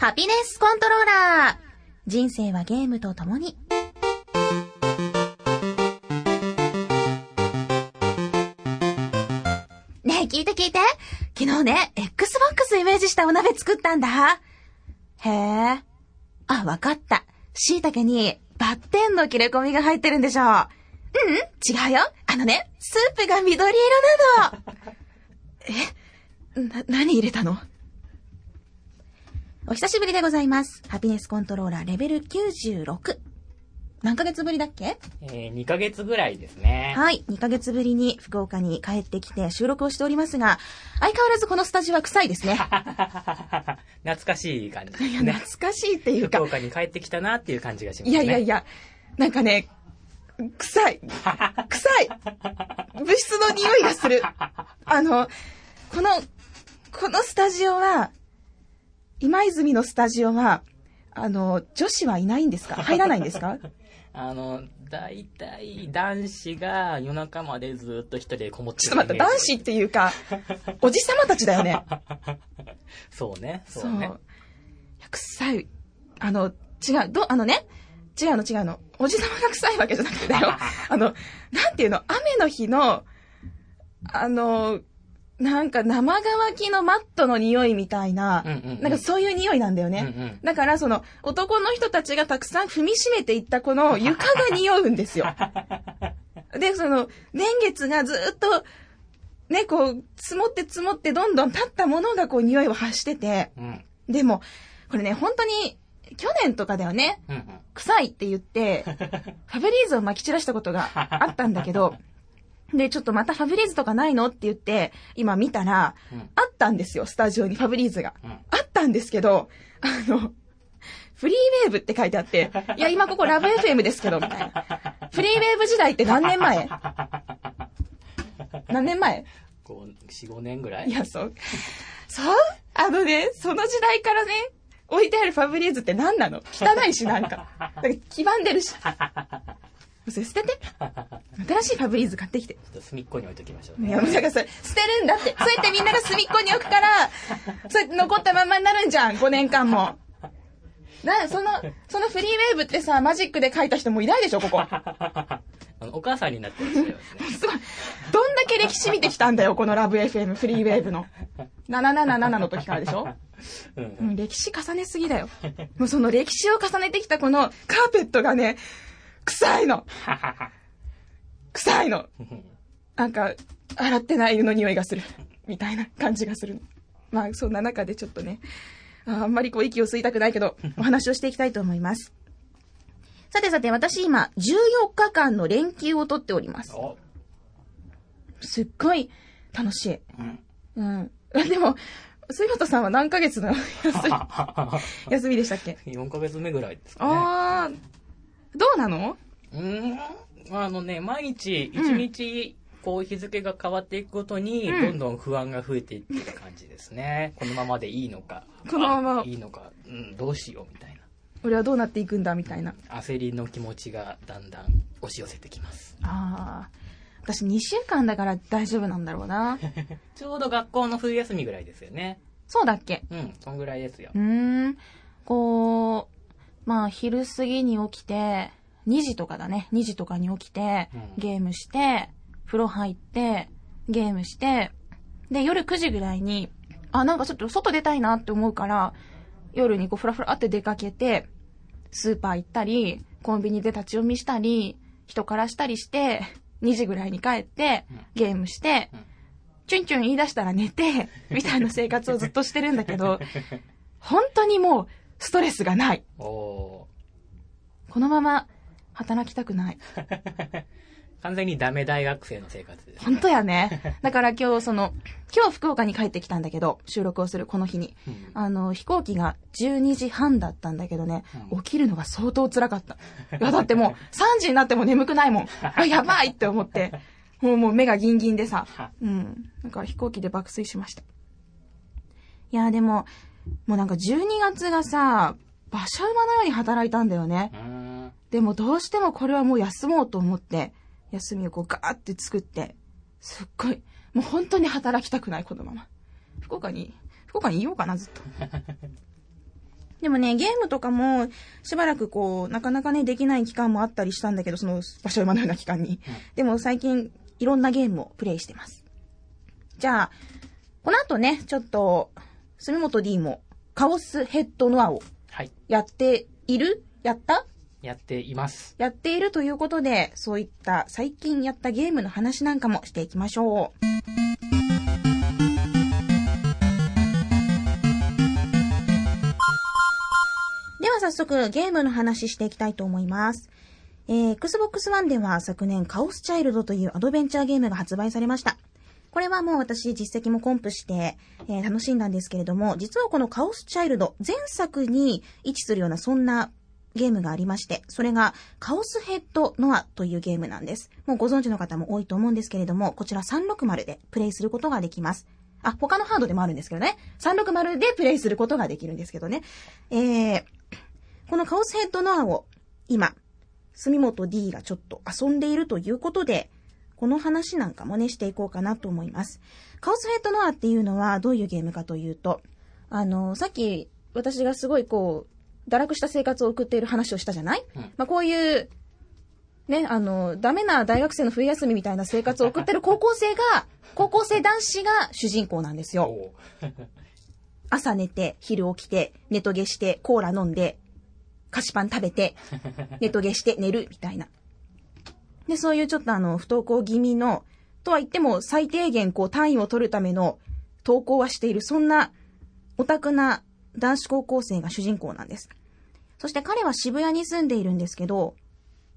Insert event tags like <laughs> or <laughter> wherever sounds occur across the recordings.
ハピネスコントローラー。人生はゲームと共に。ねえ、聞いて聞いて。昨日ね、Xbox イメージしたお鍋作ったんだ。へえ。あ、わかった。椎茸にバッテンの切れ込みが入ってるんでしょう。うん、違うよ。あのね、スープが緑色なの。えな、何入れたの？お久しぶりでございます。ハピネスコントローラーレベル96。何ヶ月ぶりだっけ？えー、2ヶ月ぐらいですね。はい。2ヶ月ぶりに福岡に帰ってきて収録をしておりますが、相変わらずこのスタジオは臭いですね。<laughs> 懐かしい感じですいや、ね。懐かしいっていうか福。岡に帰ってきたなっていう感じがしますいね。やいやいや、なんかね、臭い。<laughs> 臭い。物質の匂いがする。あの、この、このスタジオは、今泉のスタジオは、あの、女子はいないんですか？<laughs> 入らないんですか？あの、大体男子が夜中までずっと一人でこもってちょっと待って、男子っていうか、<laughs> おじさまたちだよね。そうね、そ。そううね。臭い。あの、違う、ど、あのね、違うの違うの。おじさまが臭いわけじゃなくてだよ。<laughs> あの、なんていうの、雨の日の、あの、なんか生乾きのマットの匂いみたいな、なんかそういう匂いなんだよね。うんうんだからその男の人たちがたくさん踏みしめていったこの床が匂うんですよ。<laughs> で、その年月がずっとね、こう積もって積もってどんどん経ったものがこう匂いを発してて、うん。でも、これね、本当に、去年とかだよね、うんうん。臭いって言って、<laughs> ファブリーズを撒き散らしたことがあったんだけど、<laughs> で、ちょっとまたファブリーズとかないのって言って、今見たら、うんあったんですよ、スタジオにファブリーズが。うんあったんですけど、あの、フリーウェーブって書いてあって、いや、今ここラブ FM ですけど、みたいな。フリーウェーブ時代って何年前？<laughs> 何年前？こう、4、5年ぐらい？いや、そう。そう？あのね、その時代からね、置いてあるファブリーズって何なの？汚いし、なんか。なんか黄ばんでるし。それ捨てて。新しいファブリーズ買ってきて。ちょっと隅っこに置いときましょうね。いや、だからそれ、捨てるんだって。そうやってみんなが隅っこに置くから、そうやって残ったまんまになるんじゃん、5年間も。な、その、そのフリーウェーブってさ、マジックで書いた人もいないでしょ、ここ。<laughs> あのお母さんになってましたよね。<laughs> すごい。どんだけ歴史見てきたんだよ、このラブ FM フリーウェーブの。777の時からでしょ？<laughs> うんう。ん、歴史重ねすぎだよ。もうその歴史を重ねてきたこのカーペットがね、臭いの。臭いの。なんか、洗ってない湯の匂いがする。みたいな感じがするの。まあ、そんな中でちょっとね、ああんまりこう息を吸いたくないけど、<laughs> お話をしていきたいと思います。さてさて、私今、14日間の連休を取っております。おすっごい楽しい。うん。うん。<laughs> でも、杉本さんは何ヶ月の休み、<laughs> 休みでしたっけ？4ヶ月目ぐらいですかね。あー、どうなの？うーん。あのね、毎日、一日、こう日付が変わっていくごとに、うんどんどん不安が増えていってる感じですね。このままでいいのか。このままあいいのか。うん、どうしようみたいな。俺はどうなっていくんだみたいな。焦りの気持ちがだんだん押し寄せてきます。あー。私2週間だから大丈夫なんだろうな。<laughs> ちょうど学校の冬休みぐらいですよね。そうだっけ？うん、そんぐらいですよう。ーん。こう、まあ昼過ぎに起きて、2時とかだね。2時とかに起きてうん、ゲームして、風呂入って、ゲームして、で、夜9時ぐらいに、あ、なんかちょっと外出たいなって思うから、夜にこうフラフラって出かけて、スーパー行ったり、コンビニで立ち読みしたり、人からしたりして、2時ぐらいに帰ってうん、ゲームしてうん、チュンチュン言い出したら寝て、みたいな生活をずっとしてるんだけど、<laughs> 本当にもうストレスがない。おこのまま働きたくない。ー <laughs> 完全にダメ大学生の生活です、本当やね。<laughs> だから今日その、今日福岡に帰ってきたんだけど、収録をするこの日に。うんあの、飛行機が12時半だったんだけどね、うん起きるのが相当辛かった。いや、だってもう3時になっても眠くないもん。<laughs> あ、やばいって思って。もうもう目がギンギンでさ。うん。なんか飛行機で爆睡しました。いや、でも、もうなんか12月がさ、馬車馬のように働いたんだよね。でもどうしてもこれはもう休もうと思って、休みをこうガーって作って、すっごい、もう本当に働きたくない、このまま。福岡に、福岡にいようかな、ずっと。<laughs> でもね、ゲームとかも、しばらくこう、なかなかね、できない期間もあったりしたんだけど、その、場所山のような期間に。でも最近、いろんなゲームをプレイしてます。じゃあ、この後ね、ちょっと、住本 D も、カオスヘッドノアをはい。やっている？やった？やっています。やっているということで、そういった最近やったゲームの話なんかもしていきましょう。では早速ゲームの話していきたいと思います。えー、Xbox One では昨年カオスチャイルドというアドベンチャーゲームが発売されました。これはもう私実績もコンプして、えー楽しんだんですけれども、実はこのカオスチャイルド、前作に位置するようなそんなゲームがありまして、それがカオスヘッドノアというゲームなんです。もうご存知の方も多いと思うんですけれども、こちら360でプレイすることができます。あ、他のハードでもあるんですけどね。360でプレイすることができるんですけどね。えー、このカオスヘッドノアを今、住本 D がちょっと遊んでいるということで、この話なんかもね、していこうかなと思います。カオスヘッドノアっていうのはどういうゲームかというと、あの、さっき私がすごいこう、堕落した生活を送っている話をしたじゃない、うんまあこういう、ね、あの、ダメな大学生の冬休みみたいな生活を送ってる <laughs> 高校生が、高校生男子が主人公なんですよ。<laughs> 朝寝て、昼起きて、ネトゲして、コーラ飲んで、菓子パン食べて、<laughs> ネトゲして寝る、みたいな。で、そういうちょっとあの、不登校気味の、とは言っても最低限こう単位を取るための登校はしている、そんなオタクな男子高校生が主人公なんです。そして彼は渋谷に住んでいるんですけど、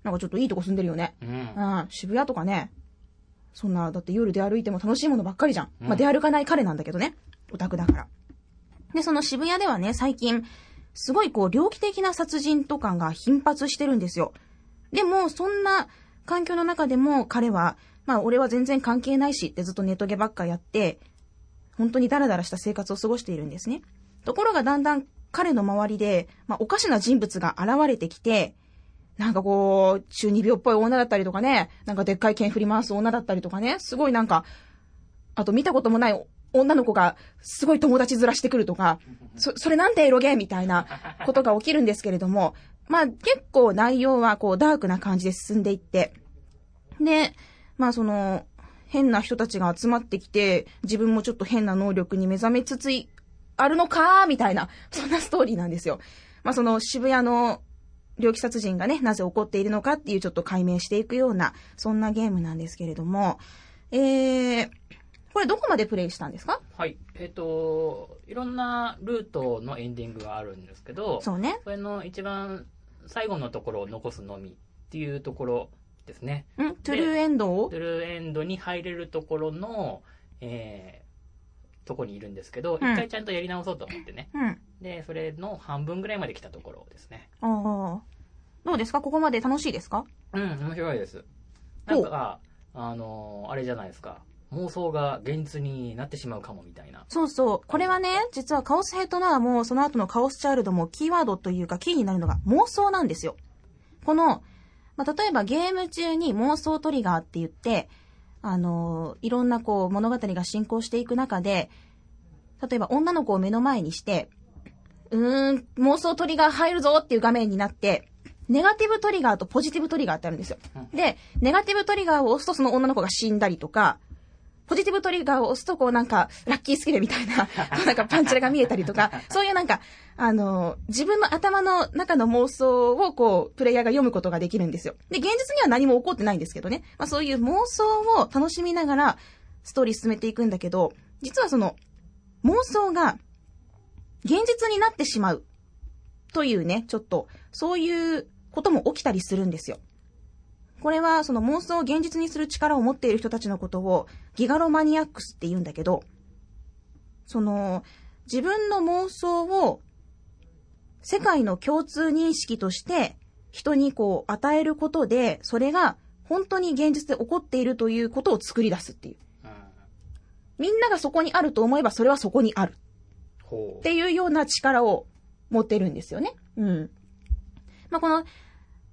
なんかちょっといいとこ住んでるよね。うん。うん、渋谷とかね。そんな、だって夜出歩いても楽しいものばっかりじゃん。うんまあ出歩かない彼なんだけどね。オタクだから。で、その渋谷ではね、最近、すごいこう、猟奇的な殺人とかが頻発してるんですよ。でも、そんな環境の中でも彼は、まあ俺は全然関係ないしってずっとネットゲばっかやって、本当にダラダラした生活を過ごしているんですね。ところがだんだん彼の周りで、まあおかしな人物が現れてきて、なんかこう、中二病っぽい女だったりとかね、なんかでっかい剣振り回す女だったりとかね、すごいなんか、あと見たこともない女の子がすごい友達ずらしてくるとか、そ、それなんてエロゲーみたいなことが起きるんですけれども、まあ結構内容はこうダークな感じで進んでいって、で、まあその、変な人たちが集まってきて、自分もちょっと変な能力に目覚めつつい、あるのかーみたいな、そんなストーリーなんですよ。まあその渋谷の猟奇殺人がね、なぜ起こっているのかっていうちょっと解明していくような、そんなゲームなんですけれども、えー、これどこまでプレイしたんですか？はい。えっ、と、いろんなルートのエンディングがあるんですけど、そうね。これの一番最後のところを残すのみっていうところですね。ん？トゥルーエンドを？トゥルーエンドに入れるところの、えー、とこにいるんですけど、一、うん回ちゃんとやり直そうと思ってね。うん。で、それの半分ぐらいまで来たところですね。ああ。どうですか？ここまで楽しいですか？うん、面白いです。なんか、あのーあれじゃないですか。妄想が現実になってしまうかもみたいな。そうそう。これはね、実はカオスヘッドナーも、その後のカオスチャイルドも、キーワードというか、キーになるのが妄想なんですよ。この、まあ、例えばゲーム中に妄想トリガーって言って、あのーいろんなこう、物語が進行していく中で、例えば女の子を目の前にして、うーん、妄想トリガー入るぞっていう画面になって、ネガティブトリガーとポジティブトリガーってあるんですよ。で、ネガティブトリガーを押すとその女の子が死んだりとか、ポジティブトリガーを押すとこうなんか、ラッキースキルみたいな、<laughs> こうなんかパンチラが見えたりとか、そういうなんか、あの、自分の頭の中の妄想をこう、プレイヤーが読むことができるんですよ。で、現実には何も起こってないんですけどね。まあそういう妄想を楽しみながら、ストーリー進めていくんだけど、実はその、妄想が、現実になってしまう。というね、ちょっと、そういうことも起きたりするんですよ。これはその妄想を現実にする力を持っている人たちのことをギガロマニアックスって言うんだけど、その自分の妄想を世界の共通認識として人にこう与えることで、それが本当に現実で起こっているということを作り出すっていう。うん。みんながそこにあると思えばそれはそこにあるほっていうような力を持ってるんですよね。うん。まあ、この、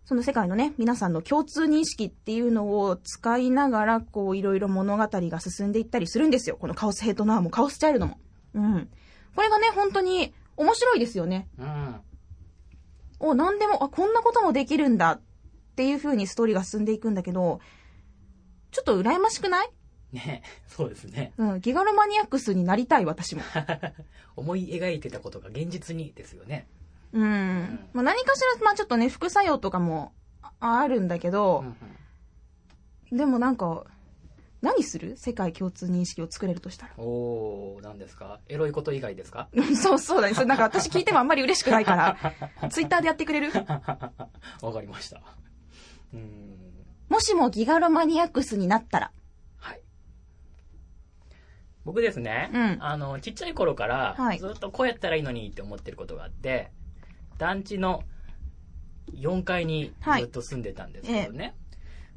その世界のね、皆さんの共通認識っていうのを使いながら、こう、いろいろ物語が進んでいったりするんですよ。このカオスヘッドナーもカオスチャイルドも。うん。これがね、本当に面白いですよね。うん。お、なんでも、あ、こんなこともできるんだっていう風にストーリーが進んでいくんだけど、ちょっと羨ましくない？ねそうですね。うん、ギガロマニアックスになりたい、私も。<laughs> 思い描いてたことが現実にですよね。うん。まあ、何かしら、まあちょっとね、副作用とかもああるんだけうどん、うんでもなんか、何する？世界共通認識を作れるとしたら？おー、何ですか？エロいこと以外ですか？う <laughs> んそうそうだね。それなんか私聞いてもあんまり嬉しくないから、<laughs> ツイッターでやってくれる？わかりました。うーん。もしもギガロマニアックスになったら？はい。僕ですね、うんあの、ちっちゃい頃からはい、ずっとこうやったらいいのにって思ってることがあって、団地の4階にずっと住んでたんですけどね、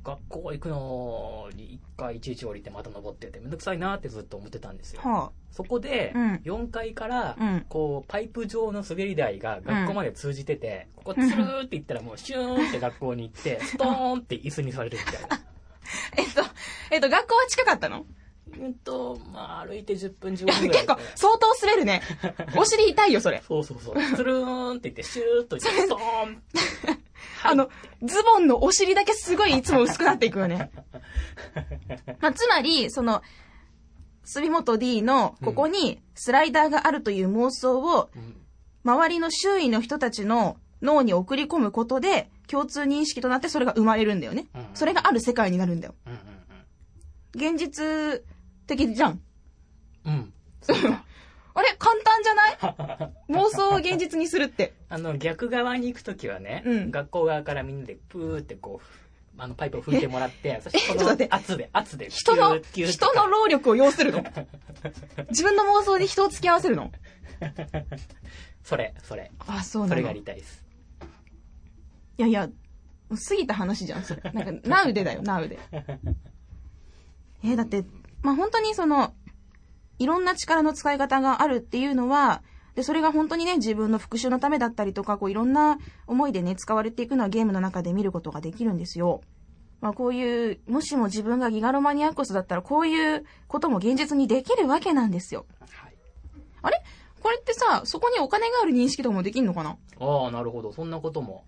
学校行くのに1回いちいち降りてまた登っててめんどくさいなってずっと思ってたんですよ。はそこでうん、4階からうん、こう、パイプ状の滑り台が学校まで通じてて、ここつるーって行ったらもうシューンって学校に行って、ストーンって椅子にされるみたいな。あ。<laughs> えっと、えっと、学校は近かったの？うんと、まあ、歩いて10分15分ぐらい結。構、相当滑るね。<laughs> お尻痛いよ、それ。そうそうそう。つるーんって言って、シューッと行って、ストーン <laughs> あの、ズボンのお尻だけすごいいつも薄くなっていくよね。<laughs> まあ、つまり、その、杉本 D のここにスライダーがあるという妄想をうん周りの周囲の人たちの脳に送り込むことで共通認識となってそれが生まれるんだよねうん。それがある世界になるんだよ。うん現実的じゃん。うん。<laughs> あれ？簡単じゃない？<laughs> 妄想を現実にするって。あの、逆側に行くときはね、うん学校側からみんなでプーってこう、あの、パイプを拭いてもらって、<laughs> そしてこの圧で、圧で、人の、人の労力を要するの？自分の妄想で人を付き合わせるの？それ、それ。あ、そうなの。それがやりたいです。いやいや、過ぎた話じゃん、それ。なんか、ナウでだよ、ナウで。えーだって、まあ、本当にその、いろんな力の使い方があるっていうのは、で、それが本当にね、自分の復讐のためだったりとか、こういろんな思いでね、使われていくのはゲームの中で見ることができるんですよ。まあ、こういう、もしも自分がギガロマニアックスだったら、こういうことも現実にできるわけなんですよ。はい。あれ？これってさ、そこにお金がある認識とかもできんのかな？ああ、なるほど。そんなことも。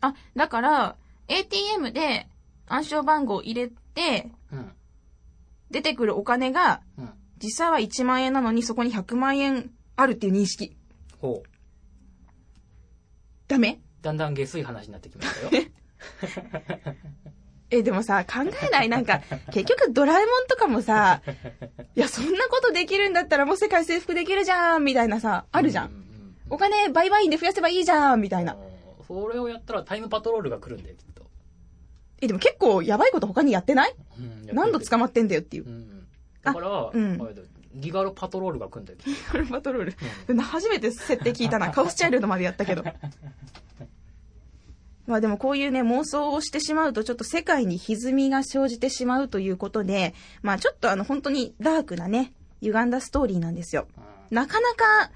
あ、だから、ATM で暗証番号を入れて、うん。出てくるお金が、うん。実際は1万円なのにそこに100万円あるっていう認識。ほう。ダメ？だんだん下水話になってきましたよ。<laughs> え、でもさ、考えない？なんか、結局ドラえもんとかもさ、いや、そんなことできるんだったらもう世界征服できるじゃんみたいなさ、あるじゃ。うんんお金売買員で増やせばいいじゃんみたいな。うんそれをやったらタイムパトロールが来るんだよ、きっと。え、でも結構やばいこと他にやってない？うん何度捕まってんだよっていうう。ん。だから、うんギガロパトロールが来るんだよ、きっと。パトロール？<laughs> 初めて設定聞いたな。<laughs> カオスチャイルドまでやったけど。まあでもこういうね、妄想をしてしまうとちょっと世界に歪みが生じてしまうということで、まあちょっとあの本当にダークなね、歪んだストーリーなんですよ。うんなかなか、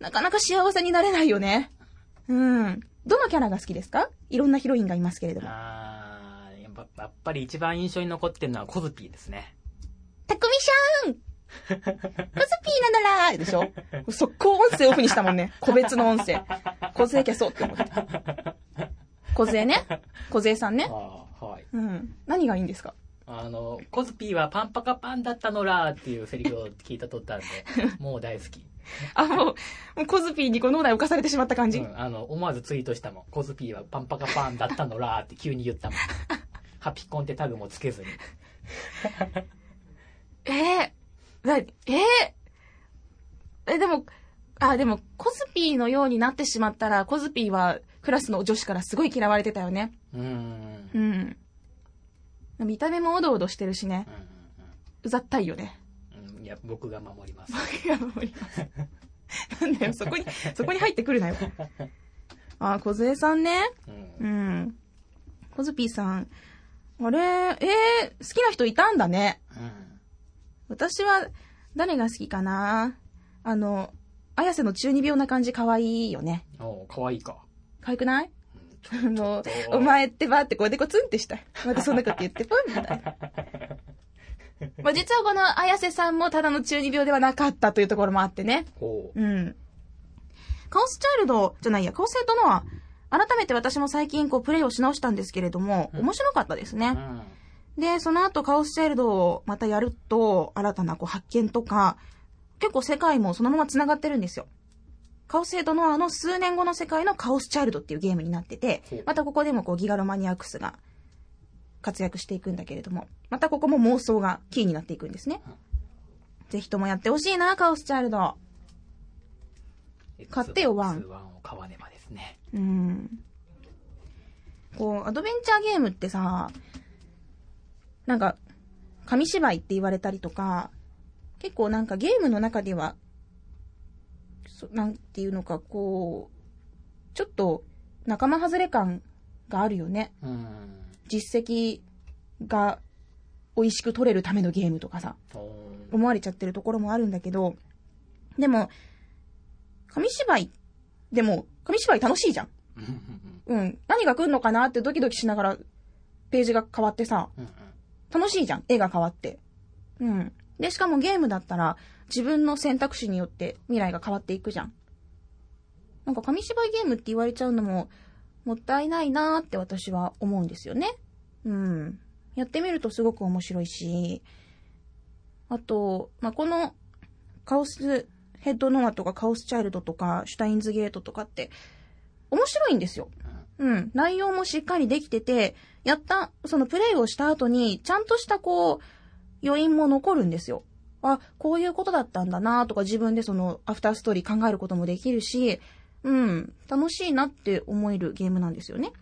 なかなか幸せになれないよね。うん。どのキャラが好きですか？いろんなヒロインがいますけれども。やっぱり一番印象に残ってるのはコズピーですね。たくみしゃーんコズピーなのらーでしょ？速攻音声オフにしたもんね。個別の音声。小勢消そうって思って。小勢ね？小勢さんね？はい。うん。何がいいんですか？あの、コズピーはパンパカパンだったのらーっていうセリフを聞いたとったんで、<laughs> もう大好き。あ、もう、もうコズピーにこの脳内浮かされてしまった感じ、うん、あの、思わずツイートしたもん。コズピーはパンパカパンだったのらーって急に言ったもん。<laughs> ハピコンってタグもつけずに。<laughs> えー、な、えー、え、でも、あ、でも、コズピーのようになってしまったら、コズピーはクラスの女子からすごい嫌われてたよね。うーん。ううんん。見た目もおどおどしてるしね。うざったいよね。うんうん。いや、僕が守ります。いや、守ります。<laughs> なんだよ、そこに、そこに入ってくるなよ。<laughs> あ、小杖さんね。うんうん。コズピーさん。あれ、えー、好きな人いたんだね。うん。私は、誰が好きかなあの、綾瀬の中二病な感じ可愛いよね。おうかわいいか。可愛くない？あの <laughs> お前ってばってこうでこツンってしたい。またそんなこと言って、ポンみたいな。<laughs> まあ実はこの綾瀬さんもただの中二病ではなかったというところもあってね。ほう。うん。カオスチャイルドじゃないや、カオスヘッドノア、改めて私も最近こうプレイをし直したんですけれども、面白かったですね。うん。で、その後カオスチャイルドをまたやると、新たなこう発見とか、結構世界もそのまま繋がってるんですよ。カオスヘッドノアの数年後の世界のカオスチャイルドっていうゲームになっててまたここでもこうギガロマニアックスが活躍していくんだけれども、またここも妄想がキーになっていくんですね。ぜひともやってほしいな、カオスチャイルド。買ってよワンワンを買わねば。うん。こう、アドベンチャーゲームってさ、なんか、紙芝居って言われたりとか、結構なんかゲームの中では、そなんていうのか、こう、ちょっと仲間外れ感があるよね。うん。実績が美味しく取れるためのゲームとかさ。思われちゃってるところもあるんだけど、でも、紙芝居、でも、紙芝居楽しいじゃん。うん。何が来んのかなってドキドキしながら、ページが変わってさ、楽しいじゃん。絵が変わって。うん。で、しかもゲームだったら、自分の選択肢によって未来が変わっていくじゃん。なんか紙芝居ゲームって言われちゃうのも、もったいないなーって私は思うんですよね。うん。やってみるとすごく面白いし、あと、まあ、この、カオスヘッドノアとかカオスチャイルドとか、シュタインズゲートとかって、面白いんですよ。うん。内容もしっかりできてて、やった、そのプレイをした後に、ちゃんとしたこう、余韻も残るんですよ。あ、こういうことだったんだなとか自分でそのアフターストーリー考えることもできるし、うん、楽しいなって思えるゲームなんですよね。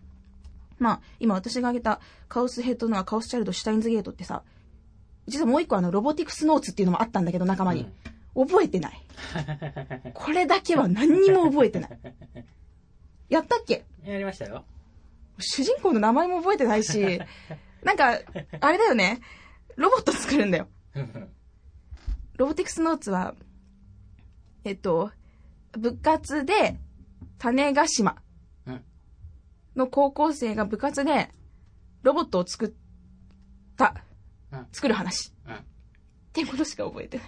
まあ、今私が挙げたカオスヘッドのカオスチャイルド、シュタインズゲートってさ、実はもう一個あの、ロボティクスノーツっていうのもあったんだけど、仲間に。覚えてない。これだけは何にも覚えてない。やったっけ？やりましたよ。主人公の名前も覚えてないし、なんか、あれだよね。ロボット作るんだよ。ロボティクスノーツは、えっと、部活で、種ヶ島うんの高校生が部活で、ロボットを作ったうん、作る話。うんっていうことしか覚えてない。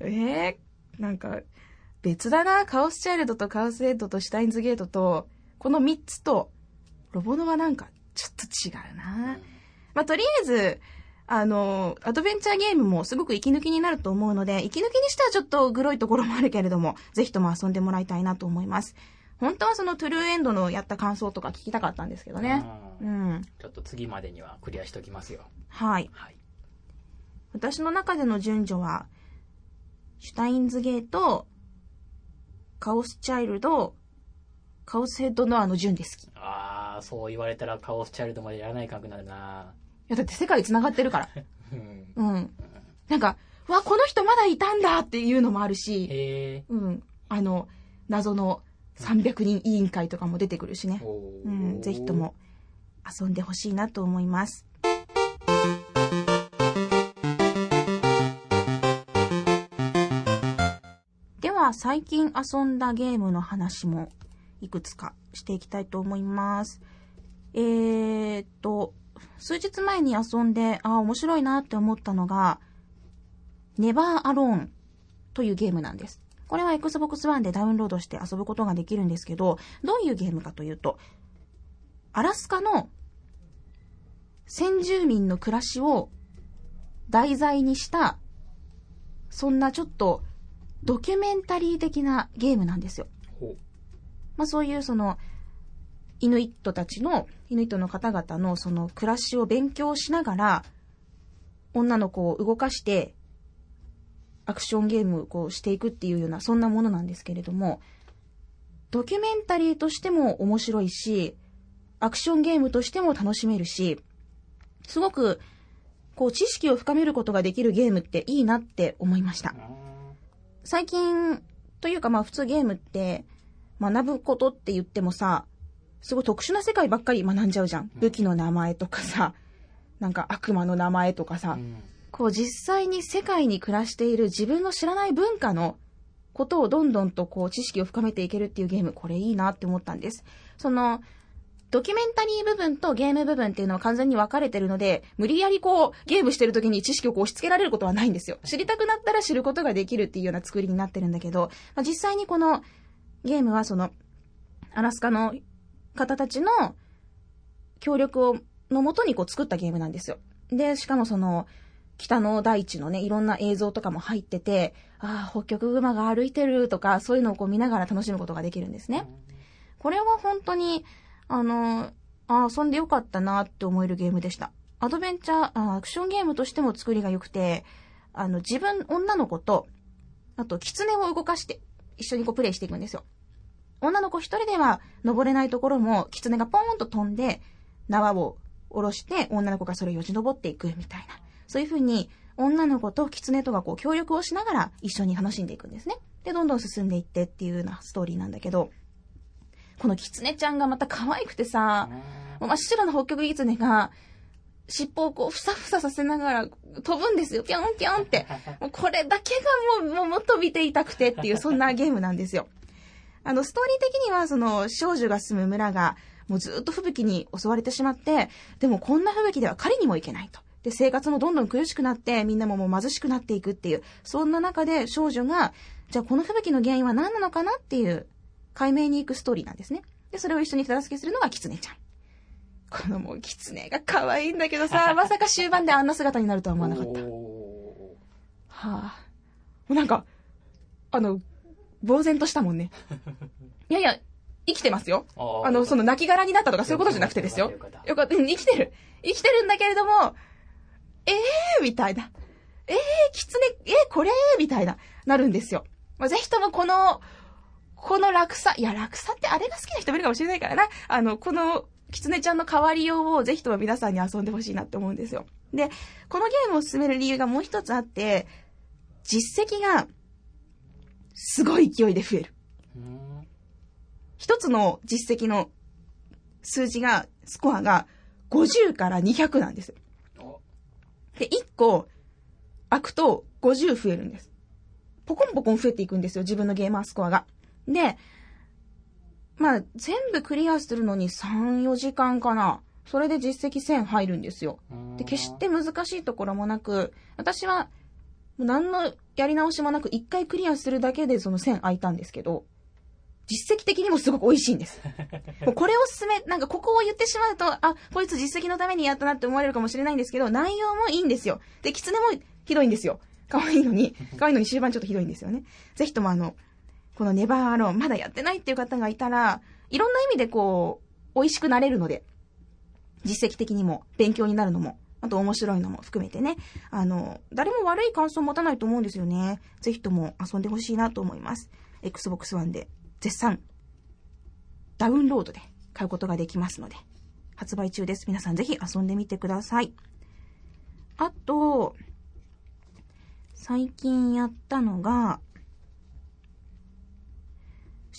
ええなんか、別だな。カオスチャイルドとカオスヘッドとシュタインズゲートと、この3つと、ロボノはなんか、ちょっと違うな。まあ、とりあえず、あの、アドベンチャーゲームもすごく息抜きになると思うので、息抜きにしてはちょっとグロいところもあるけれども、ぜひとも遊んでもらいたいなと思います。本当はそのトゥルーエンドのやった感想とか聞きたかったんですけどね。ううんん。ちょっと次までにはクリアしときますよ。はい。はい。私の中での順序は、シュタインズゲート、カオスチャイルド、カオスヘッドノアの順で好き。いああ、そう言われたらカオスチャイルドまでやらないかんくなるなや、だって世界繋がってるから。<laughs> うんうん。なんか、うわ、この人まだいたんだっていうのもあるし。うん。あの、謎の300人委員会とかも出てくるしね。うん、ぜひとも遊んでほしいなと思います。は、最近遊んだゲームの話もいくつかしていきたいと思います。えーっと、数日前に遊んで、ああ、面白いなって思ったのが、ネバーアローンというゲームなんです。これは Xbox One でダウンロードして遊ぶことができるんですけど、どういうゲームかというと、アラスカの先住民の暮らしを題材にした、そんなちょっとドキュメンタリー的なゲームなんですよ。まあそういうその、イヌイットたちの、イヌイットの方々のその暮らしを勉強しながら、女の子を動かして、アクションゲームをこうしていくっていうような、そんなものなんですけれども、ドキュメンタリーとしても面白いし、アクションゲームとしても楽しめるし、すごく、こう知識を深めることができるゲームっていいなって思いました。最近、というかまあ普通ゲームって、学ぶことって言ってもさ、すごい特殊な世界ばっかり学んじゃうじゃん。武器の名前とかさ、なんか悪魔の名前とかさ、うんこう実際に世界に暮らしている自分の知らない文化のことをどんどんとこう知識を深めていけるっていうゲーム、これいいなって思ったんです。その、ドキュメンタリー部分とゲーム部分っていうのは完全に分かれてるので、無理やりこう、ゲームしてる時に知識をこう押し付けられることはないんですよ。知りたくなったら知ることができるっていうような作りになってるんだけど、まあ、実際にこの、ゲームはその、アラスカの方たちの協力を、のもとにこう作ったゲームなんですよ。で、しかもその、北の大地のね、いろんな映像とかも入ってて、ああ、北極熊が歩いてるとか、そういうのをこう見ながら楽しむことができるんですね。これは本当に、あの、あ遊んでよかったなって思えるゲームでした。アドベンチャー、アクションゲームとしても作りが良くて、あの、自分、女の子と、あと、狐を動かして、一緒にこうプレイしていくんですよ。女の子一人では登れないところも、狐がポーンと飛んで、縄を下ろして、女の子がそれをよじ登っていくみたいな。そういう風に、女の子と狐とがこう協力をしながら一緒に楽しんでいくんですね。で、どんどん進んでいってっていうようなストーリーなんだけど、この狐ちゃんがまた可愛くてさ、真っ白な北極狐が、尻尾をこう、ふさふささせながら飛ぶんですよ。ぴょんぴょんって。<laughs> もうこれだけがもう、もうもっと見ていたくてっていう、そんなゲームなんですよ。あの、ストーリー的には、その、少女が住む村が、もうずっと吹雪に襲われてしまって、でもこんな吹雪では狩りにも行けないと。で、生活もどんどん苦しくなって、みんなももう貧しくなっていくっていう、そんな中で少女が、じゃあこの吹雪の原因は何なのかなっていう、解明に行くストーリーなんですね。で、それを一緒に手助けするのがキツネちゃん。このもうキツネが可愛いんだけどさ、<laughs> まさか終盤であんな姿になるとは思わなかった。はあ。もうなんか、あの、呆然としたもんね。<laughs> いやいや、生きてますよ。あの、その亡骸になったとかそういうことじゃなくてですよ。よかった。生きてる。生きてるんだけれども、ええー、みたいな。ええー、キツネ、えー、これ？みたいな、なるんですよ。まあ、ぜひともこの、この落差、いや、落差ってあれが好きな人もいるかもしれないからな。あの、この、キツネちゃんの変わりようをぜひとも皆さんに遊んでほしいなって思うんですよ。で、このゲームを進める理由がもう一つあって、実績が、すごい勢いで増える。一つの実績の数字が、スコアが50から200なんですで、1個開くと50増えるんです。ポコンポコン増えていくんですよ、自分のゲーマースコアが。で、まあ、全部クリアするのに3、4時間かな。それで実績1000入るんですよ。で、決して難しいところもなく、私は、何のやり直しもなく、1回クリアするだけでその1000開いたんですけど、実績的にもすごく美味しいんです。<laughs> これを進め、なんかここを言ってしまうと、あ、こいつ実績のためにやったなって思われるかもしれないんですけど、内容もいいんですよ。で、狐もひどいんですよ。可愛いのに、可愛いのに終盤ちょっとひどいんですよね。ぜひともあの、このネバーアローン、まだやってないっていう方がいたら、いろんな意味でこう、美味しくなれるので、実績的にも、勉強になるのも、あと面白いのも含めてね、あの、誰も悪い感想を持たないと思うんですよね。ぜひとも遊んでほしいなと思います。Xbox One で絶賛ダウンロードで買うことができますので、発売中です。皆さんぜひ遊んでみてください。あと、最近やったのが、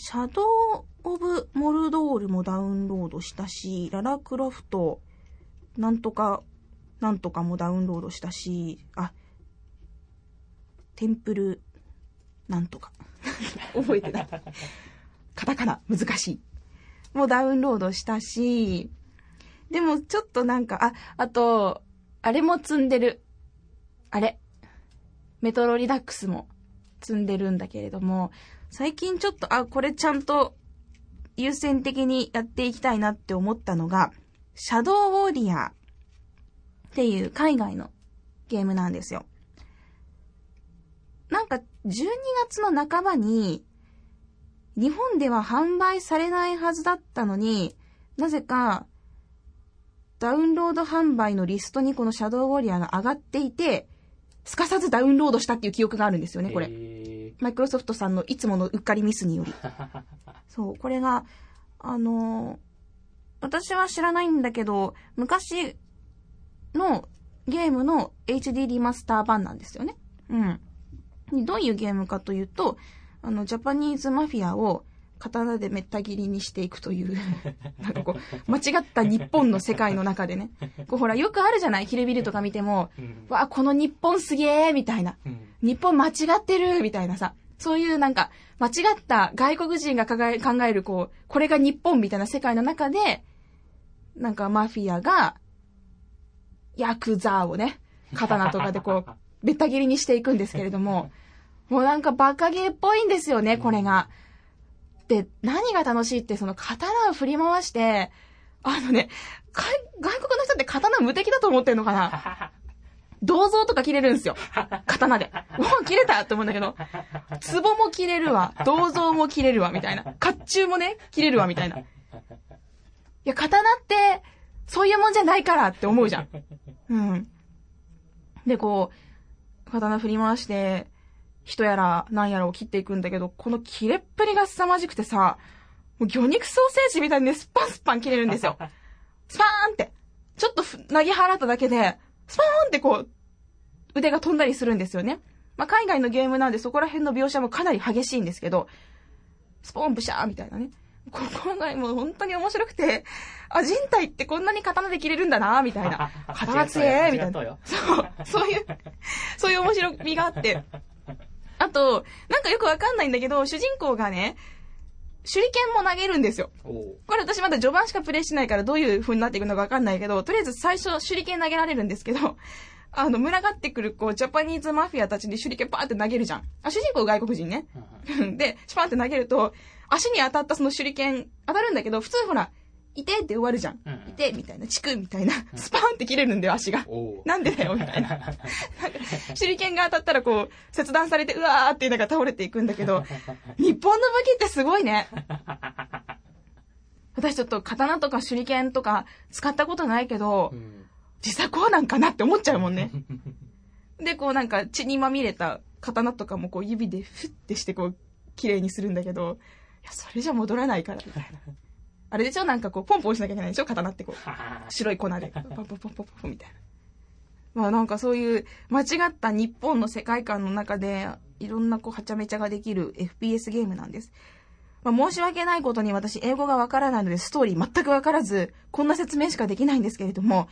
シャドウ・オブ・モルドールもダウンロードしたし、ララクロフト、なんとか、なんとかもダウンロードしたし、あ、テンプル、なんとか。<laughs> 覚えてない。カタカナ、難しい。もダウンロードしたし、でもちょっとなんか、あ、あと、あれも積んでる。あれ。メトロリダックスも積んでるんだけれども、最近ちょっと、あ、これちゃんと優先的にやっていきたいなって思ったのが、シャドウウォーリアーっていう海外のゲームなんですよ。なんか12月の半ばに日本では販売されないはずだったのに、なぜか、ダウンロード販売のリストにこのシャドウウォリアーが上がっていて、すかさずダウンロードしたっていう記憶があるんですよね、これ。マイクロソフトさんのいつものうっかりミスにより。<laughs> そう、これが、あのー、私は知らないんだけど、昔のゲームの HD リマスター版なんですよね。うん。どういうゲームかというと、あの、ジャパニーズマフィアを刀でめった切りにしていくという <laughs> なんかこう、間違った日本の世界の中でね。こうほら、よくあるじゃない？ヒルビルとか見ても、わあ、この日本すげえみたいな。日本間違ってるみたいなさ。そういうなんか、間違った外国人が考えるこう、これが日本みたいな世界の中で、なんかマフィアが、ヤクザをね、刀とかでこう、べった切りにしていくんですけれども、もうなんかバカゲーっぽいんですよね、これが。で、何が楽しいって、その刀を振り回して、あのね、外国の人って刀無敵だと思ってんのかな？銅像とか切れるんですよ。刀で。<laughs> うわ、切れたって思うんだけど、壺も切れるわ、銅像も切れるわ、みたいな。甲冑もね、切れるわ、みたいな。いや、刀って、そういうもんじゃないからって思うじゃん。うん。で、こう、刀振り回して、人やら何やらを切っていくんだけど、この切れっぷりが凄まじくてさ、もう魚肉ソーセージみたいにね、スパンスパン切れるんですよ。スパーンって。ちょっと投げ払っただけで、スパーンってこう、腕が飛んだりするんですよね。まあ、海外のゲームなんでそこら辺の描写もかなり激しいんですけど、スポーンブシャーみたいなね。ここがもう本当に面白くて、あ、人体ってこんなに刀で切れるんだな、みたいな。<laughs> 刀強え、みたいな。そう、そういう、そういう面白みがあって。あと、なんかよくわかんないんだけど、主人公がね、手裏剣も投げるんですよ。これ私まだ序盤しかプレイしないからどういう風になっていくのかわかんないけど、とりあえず最初手裏剣投げられるんですけど、<laughs> あの、群がってくる、こう、ジャパニーズマフィアたちに手裏剣パーって投げるじゃん。あ、主人公外国人ね。<laughs> で、シュパンって投げると、足に当たったその手裏剣、当たるんだけど、普通ほら、いてって終わるじゃん。いてみたいな、チクみたいな、スパーンって切れるんだよ、足が。なんでだよ、みたいな。<laughs> 手裏剣が当たったらこう、切断されて、うわーってなんか倒れていくんだけど、<laughs> 日本の武器ってすごいね。私ちょっと刀とか手裏剣とか使ったことないけど、実際こうなんかなって思っちゃうもんね。<laughs> で、こうなんか血にまみれた刀とかもこう指でフッてしてこう、綺麗にするんだけど、いや、それじゃ戻らないから、みたいな。あれでしょ？なんかこう、ポンポンしなきゃいけないでしょ？刀ってこう。白い粉で。<laughs> ポンポンポンポンポンポンみたいな。まあなんかそういう間違った日本の世界観の中で、いろんなこう、はちゃめちゃができる FPS ゲームなんです。まあ、申し訳ないことに私英語がわからないのでストーリー全くわからず、こんな説明しかできないんですけれども、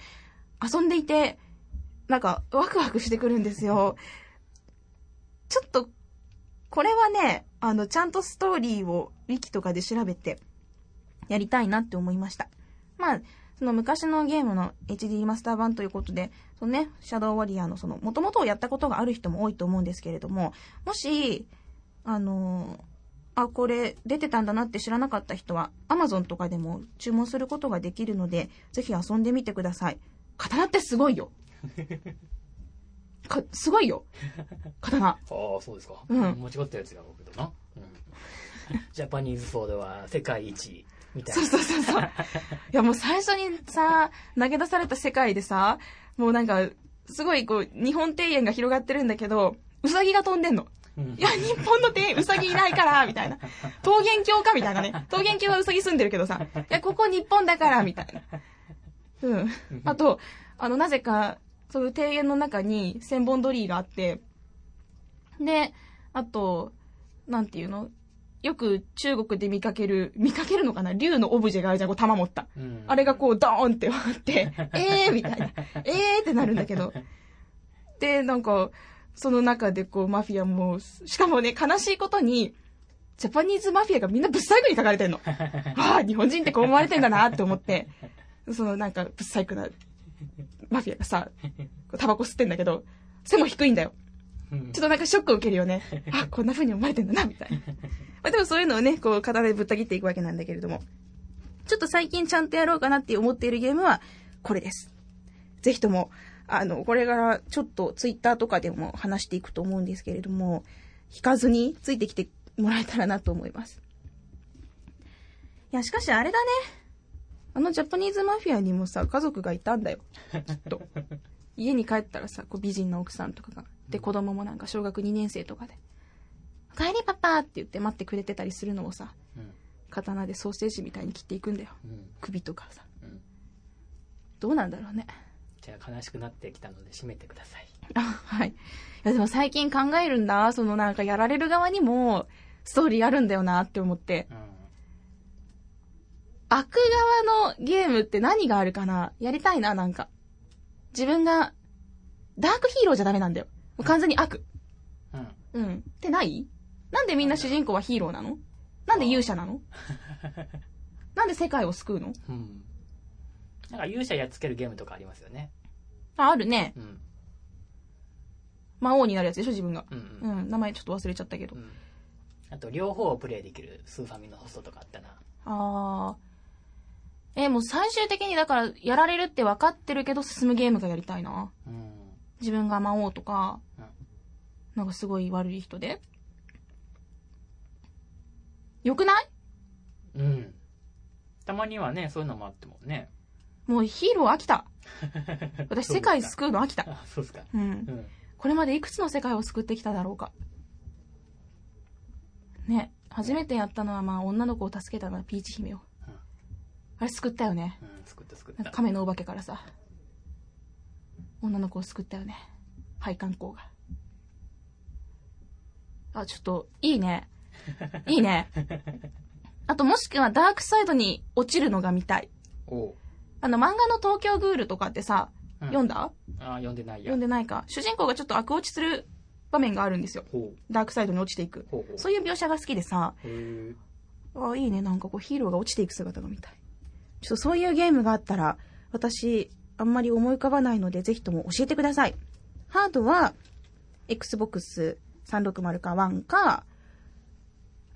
遊んでいて、なんかワクワクしてくるんですよ。ちょっと、これはね、あの、ちゃんとストーリーをウィキとかで調べて、やりたいなって思いました。まあ、その昔のゲームの HD マスター版ということで、そのね、シャドウウォリアーのその、元々をやったことがある人も多いと思うんですけれども、もし、あのあ、これ出てたんだなって知らなかった人は、Amazon とかでも注文することができるので、ぜひ遊んでみてください。刀ってすごいよ。<laughs> か、すごいよ。刀。<laughs> ああ、そうですか。うん。間違ったやつが僕だな。うん。<laughs> ジャパニーズフォードは世界一。みたいな。そうそうそうそう。<laughs> いやもう最初にさ、投げ出された世界でさ、もうなんか、すごいこう、日本庭園が広がってるんだけど、うさぎが飛んでんの。いや、日本の庭園、うさぎいないから、みたいな。桃源郷かみたいなね。桃源郷はうさぎ住んでるけどさ、いや、ここ日本だから、みたいな。うん。あと、あの、なぜか、その庭園の中に千本鳥居があって、で、あと、なんていうの？よく中国で見かける、見かけるのかな？竜のオブジェがあるじゃん、こう弾持った。うん、あれがこうドーンって割って、<laughs> えーみたいな。えーってなるんだけど。で、なんか、その中でこうマフィアも、しかもね、悲しいことに、ジャパニーズマフィアがみんなブッサイクに書かれてんの。<laughs> わあ、日本人ってこう思われてんだなって思って、そのなんかブッサイクなマフィアがさ、タバコ吸ってんだけど、背も低いんだよ。ちょっとなんかショックを受けるよね。あ、こんな風に思われてんだな、みたいな。まあでもそういうのをね、こう、刀でぶった切っていくわけなんだけれども。ちょっと最近ちゃんとやろうかなって思っているゲームは、これです。ぜひとも、あの、これからちょっとツイッターとかでも話していくと思うんですけれども、引かずについてきてもらえたらなと思います。いや、しかしあれだね。あのジャパニーズマフィアにもさ、家族がいたんだよ。きっと。<laughs> 家に帰ったらさ、こう美人な奥さんとかが。で、子供もなんか小学2年生とかで、お帰りパパって言って待ってくれてたりするのをさ、うん、刀でソーセージみたいに切っていくんだよ。うん、首とかさ、うん。どうなんだろうね。じゃあ悲しくなってきたので締めてください。あ、はい。いやでも最近考えるんだ。そのなんかやられる側にもストーリーあるんだよなって思って。悪側のゲームって何があるかな？やりたいな、なんか。自分が、ダークヒーローじゃダメなんだよ。完全に悪。うん。うん。ってない？なんでみんな主人公はヒーローなの？なんで勇者なの？なんで世界を救うの？うん。なんか勇者やっつけるゲームとかありますよね。あ、あるね。うん。魔王になるやつでしょ、自分が。うん、うん、うん。名前ちょっと忘れちゃったけど。うん、あと、両方をプレイできるスーファミのホストとかあったな。あー。え、もう最終的にだから、やられるって分かってるけど進むゲームがやりたいな。うん。自分が魔王とかうん、なんかすごい悪い人で。よくない？うん。たまにはね、そういうのもあってもね。もうヒーロー飽きた。<laughs> 私世界救うの飽きた。あ、そうですか。うんう。ん。これまでいくつの世界を救ってきただろうか。ね、初めてやったのはまあ女の子を助けたのはピーチ姫を。うんあれ救ったよね。うん、作った作った。なんか亀のお化けからさ。女の子を救ったよね。配管工が。あ、ちょっと、いいね。<laughs> いいね。あともしくはダークサイドに落ちるのが見たい。おう。あの漫画の東京グールとかってさ、うん読んだ？あ、読んでないや。読んでないか。主人公がちょっと悪落ちする場面があるんですよ。ほう。ダークサイドに落ちていく。ほうほう。そういう描写が好きでさ、へーあいいね、なんかこうヒーローが落ちていく姿が見たい。ちょっとそういうゲームがあったら、私、あんまり思い浮かばないので、ぜひとも教えてください。ハードは、Xbox 360か1か、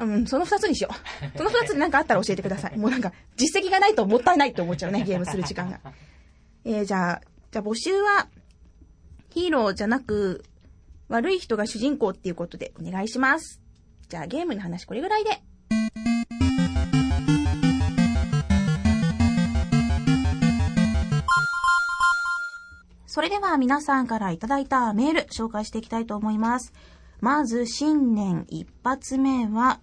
うん、その二つにしよう。その二つなんかあったら教えてください。<laughs> もうなんか、実績がないともったいないって思っちゃうね、ゲームする時間が。<laughs> えー、じゃあ、じゃあ募集は、ヒーローじゃなく、悪い人が主人公っていうことでお願いします。じゃあゲームの話これぐらいで。それでは皆さんからいただいたメール紹介していきたいと思います。まず新年一発目は、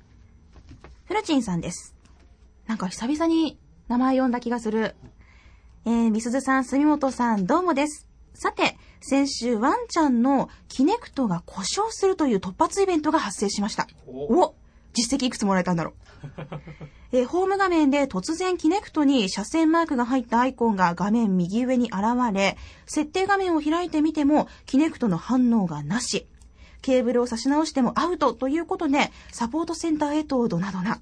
フルチンさんです。なんか久々に名前呼んだ気がする。えー、みすずさん、住本さん、どうもです。さて、先週ワンちゃんのキネクトが故障するという突発イベントが発生しました。おお実績いくつもらえたんだろう。<laughs> えーホーム画面で突然キネクトに車線マークが入ったアイコンが画面右上に現れ、設定画面を開いてみてもキネクトの反応がなし。ケーブルを差し直してもアウトということで、サポートセンターへとドナドナ。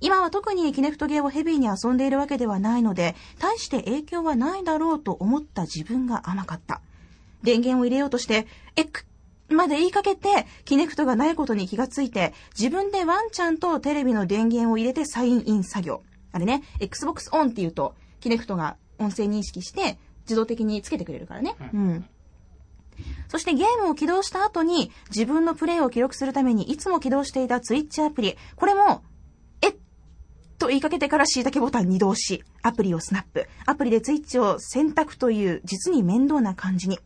今は特にキネクトゲーをヘビーに遊んでいるわけではないので、大して影響はないだろうと思った自分が甘かった。電源を入れようとして、エックまで言いかけて、キネクトがないことに気がついて、自分でワンちゃんとテレビの電源を入れてサインイン作業。あれね、Xbox ON って言うと、キネクトが音声認識して、自動的につけてくれるからね。うん。そしてゲームを起動した後に、自分のプレイを記録するためにいつも起動していた Twitch アプリ、これも、えっ？と言いかけてから椎茸ボタンに移動し、アプリをスナップ、アプリで Twitch を選択という実に面倒な感じに。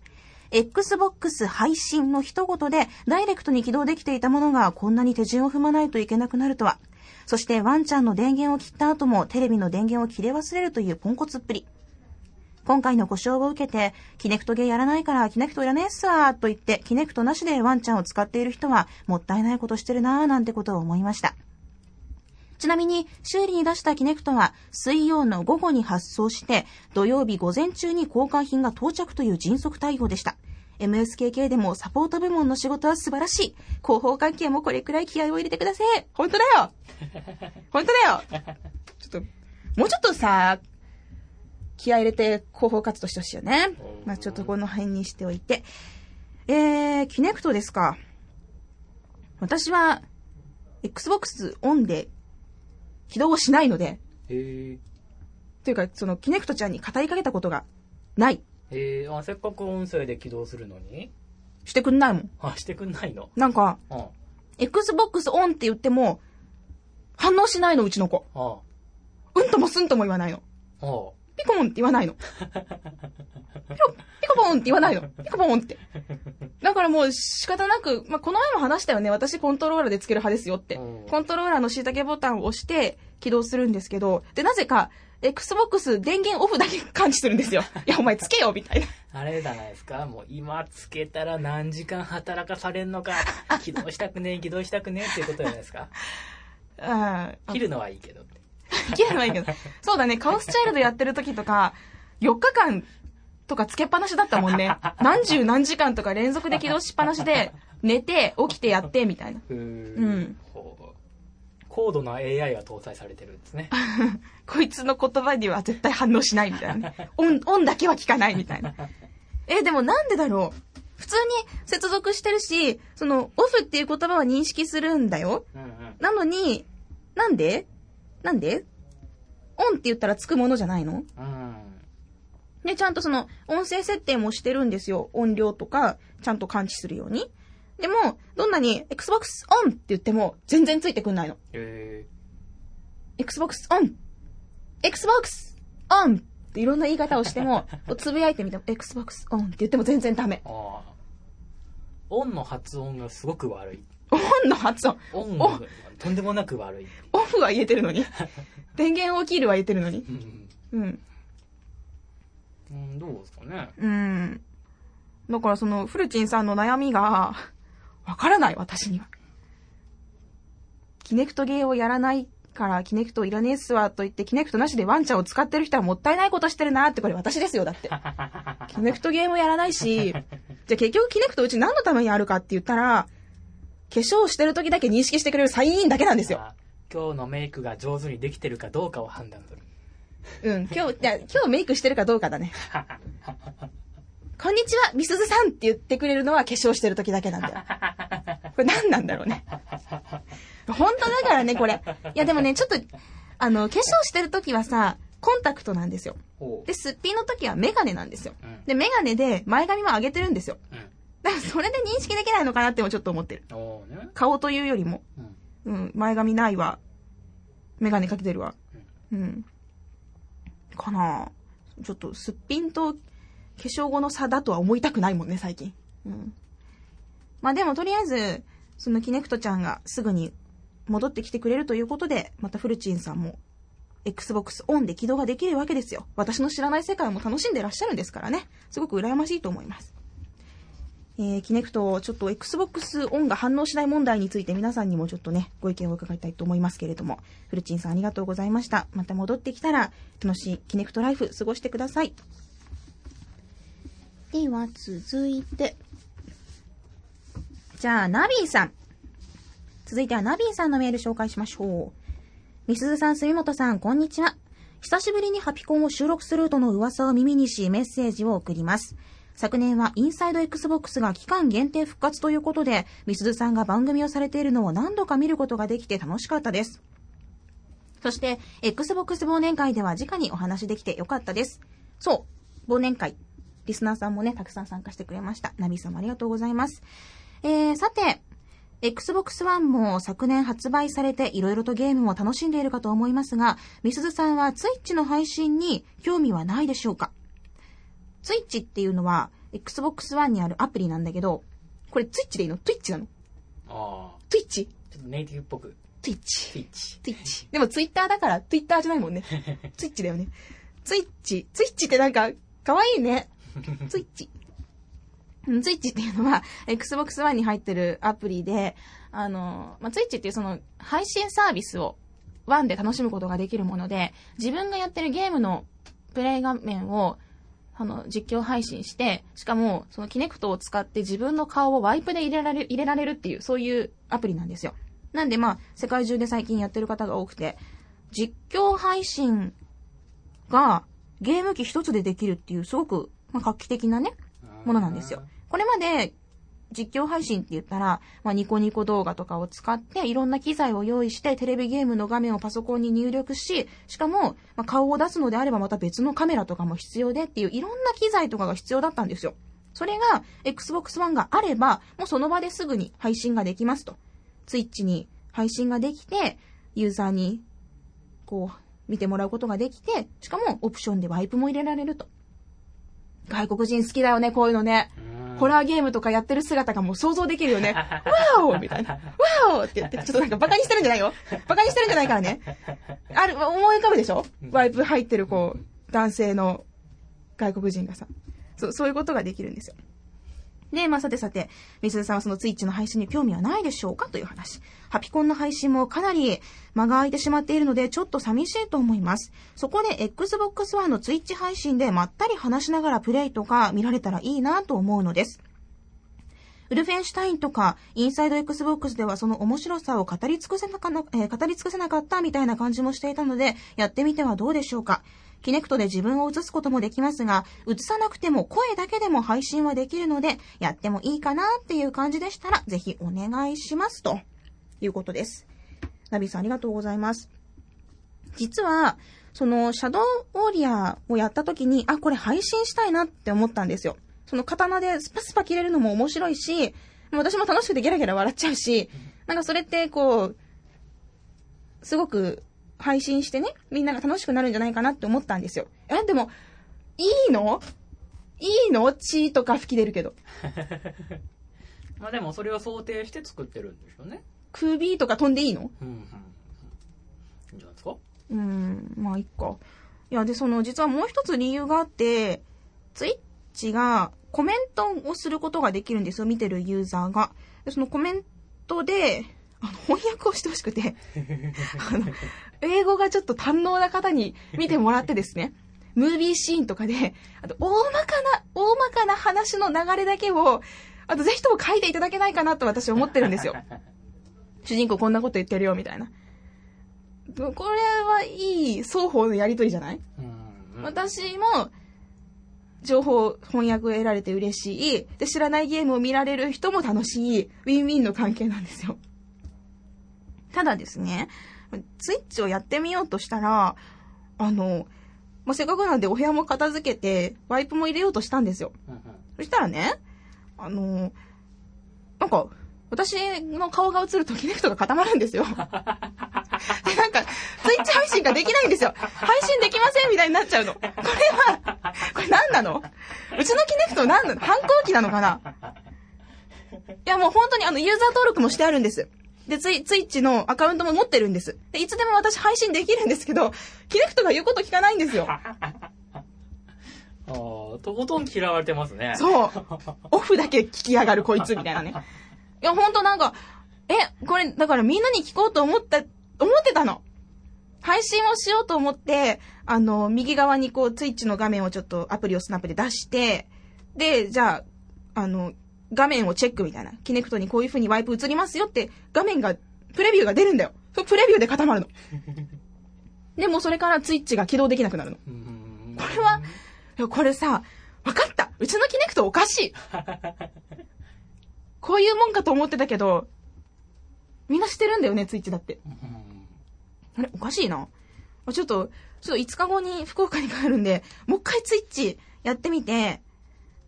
Xbox 配信の一言でダイレクトに起動できていたものがこんなに手順を踏まないといけなくなるとは。そしてワンちゃんの電源を切った後もテレビの電源を切れ忘れるというポンコツっぷり。今回の故障を受けて、キネクトゲーやらないからキネクトいらねえっすわーと言って、キネクトなしでワンちゃんを使っている人はもったいないことしてるなーなんてことを思いました。ちなみに、修理に出したキネクトは、水曜の午後に発送して、土曜日午前中に交換品が到着という迅速対応でした。MSKK でもサポート部門の仕事は素晴らしい。広報関係もこれくらい気合を入れてください。本当だよ本当だよちょっと、もうちょっとさ、気合入れて広報活動してほしいよね。まあちょっとこの辺にしておいて。えー、キネクトですか。私は、Xbox オンで起動をしないので、へえ。というか、その、キネクトちゃんに語りかけたことがない。えー、あ、せっかく音声で起動するのに？してくんないもん。あ、してくんないの？なんか、うん。Xbox オンって言っても、反応しないの、うちの子。あうんともすんとも言わないの。あ。あピコモンって言わないの。ピコ、ピコポンって言わないの。ピコポンって。だからもう仕方なく、まあ、この前も話したよね。私コントローラーでつける派ですよってうん。コントローラーの椎茸ボタンを押して起動するんですけど、で、なぜか、Xbox 電源オフだけ感知するんですよ。<laughs> いや、お前つけよみたいな。あれじゃないですかもう今つけたら何時間働かされんのか。<laughs> 起動したくねえ、起動したくねえっていうことじゃないですか。あ <laughs> ー切るのはいいけど。切るのはいいけど。そうだね、カオスチャイルドやってる時とか、4日間とかつけっぱなしだったもんね。何十何時間とか連続で起動しっぱなしで、寝て、起きてやって、みたいな。うーうん高度な AI が搭載されてるんですね。<laughs> こいつの言葉には絶対反応しないみたいなね。オン、オンだけは聞かないみたいな。え、でもなんでだろう？普通に接続してるし、その、オフっていう言葉は認識するんだよ。うんうん。なのに、なんで？なんで？オンって言ったらつくものじゃないの？うん。で、ちゃんとその、音声設定もしてるんですよ。音量とか、ちゃんと感知するように。でも、どんなに、Xbox ON って言っても、全然ついてくんないの。え Xbox ON! Xbox ON! っていろんな言い方をしても、<laughs> つぶやいてみても、Xbox ON って言っても全然ダメ。ー、ああ。オンの発音がすごく悪い。オンの発音。オンがとんでもなく悪い。オフは言えてるのに？<laughs> 電源を切るは言えてるのに？うん。うん。うん、どうですかね？うん。だからその、フルチンさんの悩みが、わからない、私には。キネクトゲーをやらないから、キネクトいらねえっすわ、と言って、キネクトなしでワンちゃんを使ってる人はもったいないことしてるなって、これ私ですよ、だって。<laughs> キネクトゲーもやらないし、じゃあ結局キネクトうち何のためにあるかって言ったら、化粧してる時だけ認識してくれるサインだけなんですよ。あ今日のメイクが上手にできてるかどうかを判断する。うん、今日、じゃあ今日メイクしてるかどうかだね。<laughs> こんにちは、みすずさんって言ってくれるのは化粧してる時だけなんだよ。これ何なんだろうね。本当だからね、これ。いやでもね、ちょっと、あの、化粧してる時はさ、コンタクトなんですよ。で、すっぴんの時はメガネなんですよ。うんで、メガネで前髪も上げてるんですよ。うん。だからそれで認識できないのかなってもちょっと思ってる。ね。顔というよりも。うん。うん、前髪ないわ。メガネかけてるわ。うん。かなぁちょっと、すっぴんと化粧後の差だとは思いたくないもんね、最近。うん。まあでも、とりあえず、そのキネクトちゃんがすぐに戻ってきてくれるということで、またフルチンさんも、Xbox オンで起動ができるわけですよ。私の知らない世界も楽しんでらっしゃるんですからね。すごく羨ましいと思います。えー、キネクト、ちょっと Xbox オンが反応しない問題について皆さんにもちょっとね、ご意見を伺いたいと思いますけれども、フルチンさんありがとうございました。また戻ってきたら、楽しいキネクトライフ過ごしてください。では、続いて。じゃあ、ナビーさん。続いてはナビーさんのメール紹介しましょう。みすずさん、住本さん、こんにちは。久しぶりにハピコンを収録するとの噂を耳にし、メッセージを送ります。昨年はインサイド XBOX が期間限定復活ということで、みすずさんが番組をされているのを何度か見ることができて楽しかったです。そして、Xbox 忘年会では直にお話できてよかったです。そう、忘年会。リスナーさんもね、たくさん参加してくれました。ナビさんもありがとうございます。えー、さて、Xbox One も昨年発売されて色々とゲームを楽しんでいるかと思いますが、みすずさんは Twitch の配信に興味はないでしょうか？?Twitch っていうのは Xbox One にあるアプリなんだけど、これ Twitch でいいの ?Twitch なの？ああ。?Twitch? ちょっとネイティブっぽく。Twitch。スイッチ。Twitch。でも Twitter だから Twitter じゃないもんね。<laughs> Twitch だよね。Twitch。Twitch ってなんか、かわいいね。<laughs> Twitch。うん Twitch っていうのは、Xbox One に入ってるアプリで、あの、まあ、Twitch っていうその、配信サービスを、One で楽しむことができるもので、自分がやってるゲームのプレイ画面を、あの、実況配信して、しかも、そのキネクトを使って自分の顔をワイプで入れられる、入れられるっていう、そういうアプリなんですよ。なんでまあ、世界中で最近やってる方が多くて、実況配信がゲーム機一つでできるっていう、すごく、まあ、画期的なね、ものなんですよ。これまで、実況配信って言ったら、まあ、ニコニコ動画とかを使って、いろんな機材を用意して、テレビゲームの画面をパソコンに入力し、しかも、まあ、顔を出すのであればまた別のカメラとかも必要でっていう、いろんな機材とかが必要だったんですよ。それが、Xbox One があれば、もうその場ですぐに配信ができますと。ツイッチに配信ができて、ユーザーに、こう、見てもらうことができて、しかもオプションでワイプも入れられると。外国人好きだよね、こういうのね。ホラーゲームとかやってる姿がもう想像できるよね。<laughs> ワオみたいな。ワオって言って、ちょっとなんかバカにしてるんじゃないよ。<laughs> バカにしてるんじゃないからね。ある、思い浮かぶでしょ？ワイプ入ってるこう、男性の外国人がさ。そう、そういうことができるんですよ。で、まあさてさて、みすずさんはそのツイッチの配信に興味はないでしょうか？という話。ハピコンの配信もかなり間が空いてしまっているので、ちょっと寂しいと思います。そこで Xbox One のツイッチ配信でまったり話しながらプレイとか見られたらいいなと思うのです。ウルフェンシュタインとか、インサイド Xbox ではその面白さを語り尽くせなか、えー語り尽くせなかったみたいな感じもしていたので、やってみてはどうでしょうか。キネクトで自分を映すこともできますが、映さなくても声だけでも配信はできるので、やってもいいかなっていう感じでしたら、ぜひお願いしますということです。ナビさんありがとうございます。実は、その、シャドウウォリアーをやった時に、あ、これ配信したいなって思ったんですよ。その刀でスパスパ切れるのも面白いし、私も楽しくてギャラギャラ笑っちゃうし、なんかそれってこう、すごく配信してね、みんなが楽しくなるんじゃないかなって思ったんですよ。え、でも、いいの？いいの？血とか吹き出るけど。<laughs> まあでもそれを想定して作ってるんでしょうね。首とか飛んでいいの？うん、うん。いいんじゃないですか？うん、まあ、いっか。いや、で、その、実はもう一つ理由があって、ツイッチがコメントをすることができるんですよ、見てるユーザーが。で、そのコメントで、あの、翻訳をしてほしくて <laughs> あの、英語がちょっと堪能な方に見てもらってですね、ムービーシーンとかで、あと、大まかな、大まかな話の流れだけを、あと、ぜひとも書いていただけないかなと私思ってるんですよ。<laughs> 主人公こんなこと言ってるよ、みたいな。これはいい双方のやりとりじゃない？私も、情報翻訳を得られて嬉しい。で、知らないゲームを見られる人も楽しい。ウィンウィンの関係なんですよ。ただですね、ツイッチをやってみようとしたら、あの、まあ、せっかくなんでお部屋も片付けて、ワイプも入れようとしたんですよ。そしたらね、あの、なんか、私の顔が映るとキネクトが固まるんですよ。で、<laughs> なんか、ツイッチ配信ができないんですよ。配信できませんみたいになっちゃうの。これは、これ何なの？うちのキネクト何なの？反抗期なのかな？いや、もう本当にあの、ユーザー登録もしてあるんです。で、ツイ、ツイッチのアカウントも持ってるんです。で、いつでも私配信できるんですけど、キネクトが言うこと聞かないんですよ。ああ、とことん嫌われてますね。そう。オフだけ聞きやがるこいつみたいなね。いや、ほんとなんか、え、これ、だからみんなに聞こうと思った、思ってたの。配信をしようと思って、あの、右側にこう、ツイッチの画面をちょっとアプリをスナップで出して、で、じゃあ、あの、画面をチェックみたいな。キネクトにこういう風にワイプ映りますよって画面が、プレビューが出るんだよ。そプレビューで固まるの。<laughs> でもそれからツイッチが起動できなくなるの。これは、これさ、わかったうちのキネクトおかしい <laughs> こういうもんかと思ってたけど、みんな知ってるんだよね、ツイッチだって。あれおかしいな。ちょっと、ちょっと5日後に福岡に帰るんで、もう一回ツイッチやってみて、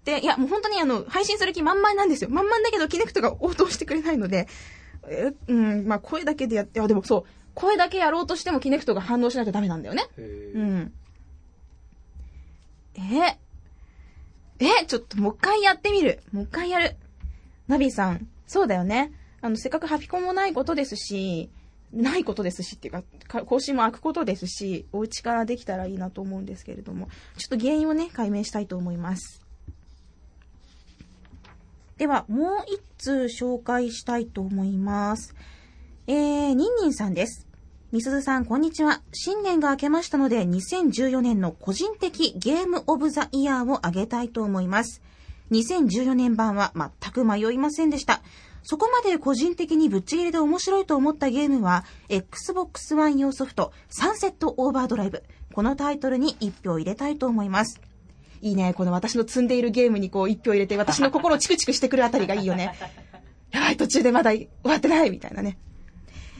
で、いや、もう本当にあの、配信する気満々なんですよ。満々だけど、キネクトが応答してくれないので、え、うん、まあ、声だけでやって、あ、でもそう、声だけやろうとしてもキネクトが反応しないとダメなんだよね。うん。ええ、ちょっともう一回やってみる。もう一回やる。ナビさん、そうだよね。あの、せっかくハピコンもないことですし、ないことですしっていうか、更新も開くことですし、お家からできたらいいなと思うんですけれども、ちょっと原因をね、解明したいと思います。では、もう一通紹介したいと思います。えー、ニンニンさんです。みすずさん、こんにちは。新年が明けましたので、2014年の個人的ゲームオブザイヤーをあげたいと思います。2014年版は全く迷いませんでした。そこまで個人的にぶっちぎりで面白いと思ったゲームは、Xbox One 用ソフト、サンセットオーバードライブ。このタイトルに一票入れたいと思います。いいね。この私の積んでいるゲームにこう一票入れて、私の心をチクチクしてくるあたりがいいよね。<laughs> やばい、途中でまだ終わってないみたいなね。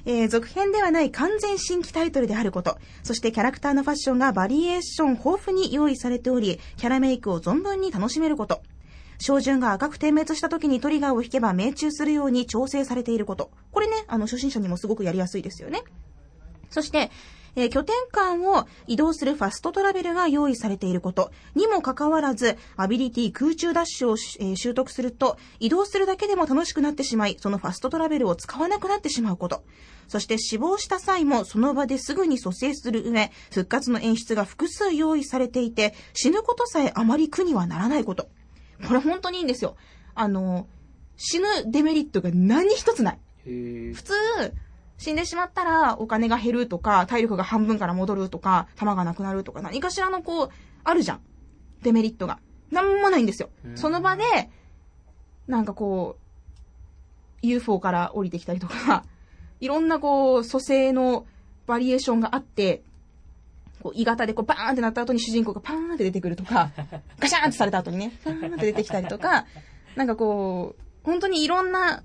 えー、続編ではない完全新規タイトルであること、そしてキャラクターのファッションがバリエーション豊富に用意されており、キャラメイクを存分に楽しめること。照準が赤く点滅した時にトリガーを引けば命中するように調整されていること。これね、あの、初心者にもすごくやりやすいですよね。そして、えー、拠点間を移動するファストトラベルが用意されていることにもかかわらず、アビリティ空中ダッシュを、えー、習得すると、移動するだけでも楽しくなってしまい、そのファストトラベルを使わなくなってしまうこと。そして死亡した際もその場ですぐに蘇生する上、復活の演出が複数用意されていて、死ぬことさえあまり苦にはならないこと。これ本当にいいんですよ。あの、死ぬデメリットが何一つない。普通、死んでしまったらお金が減るとか、体力が半分から戻るとか、弾がなくなるとか、何かしらのこう、あるじゃん。デメリットが。なんもないんですよ。その場で、なんかこう、UFO から降りてきたりとか、いろんなこう、蘇生のバリエーションがあって、こう、鋳型でこう、バーンってなった後に主人公がパーンって出てくるとか、<laughs> ガシャーンってされた後にね、パーンって出てきたりとか、なんかこう、本当にいろんな、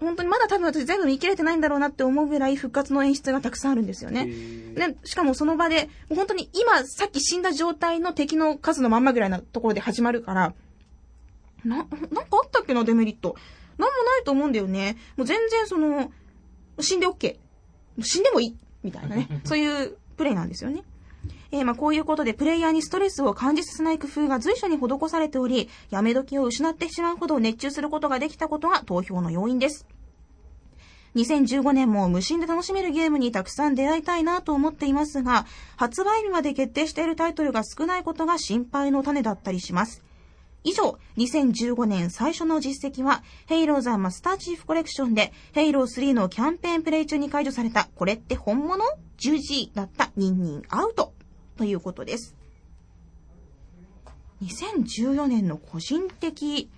本当にまだ多分私全部見切れてないんだろうなって思うぐらい復活の演出がたくさんあるんですよね。で、しかもその場で、本当に今さっき死んだ状態の敵の数のまんまぐらいなところで始まるから、な、なんかあったっけな、デメリット。なんもないと思うんだよね。もう全然その、死んで OK。死んでもいい。みたいなね。<laughs> そういうプレイなんですよね。えー、まこういうことでプレイヤーにストレスを感じさせない工夫が随所に施されており、やめ時を失ってしまうほど熱中することができたことが投票の要因です。2015年も無心で楽しめるゲームにたくさん出会いたいなと思っていますが、発売日まで決定しているタイトルが少ないことが心配の種だったりします。以上、2015年最初の実績は、ヘイローザマスターチーフコレクションで、ヘイロー3のキャンペーンプレイ中に解除された、これって本物 ?10G だったニンニンアウト。ということです。2014年の個人的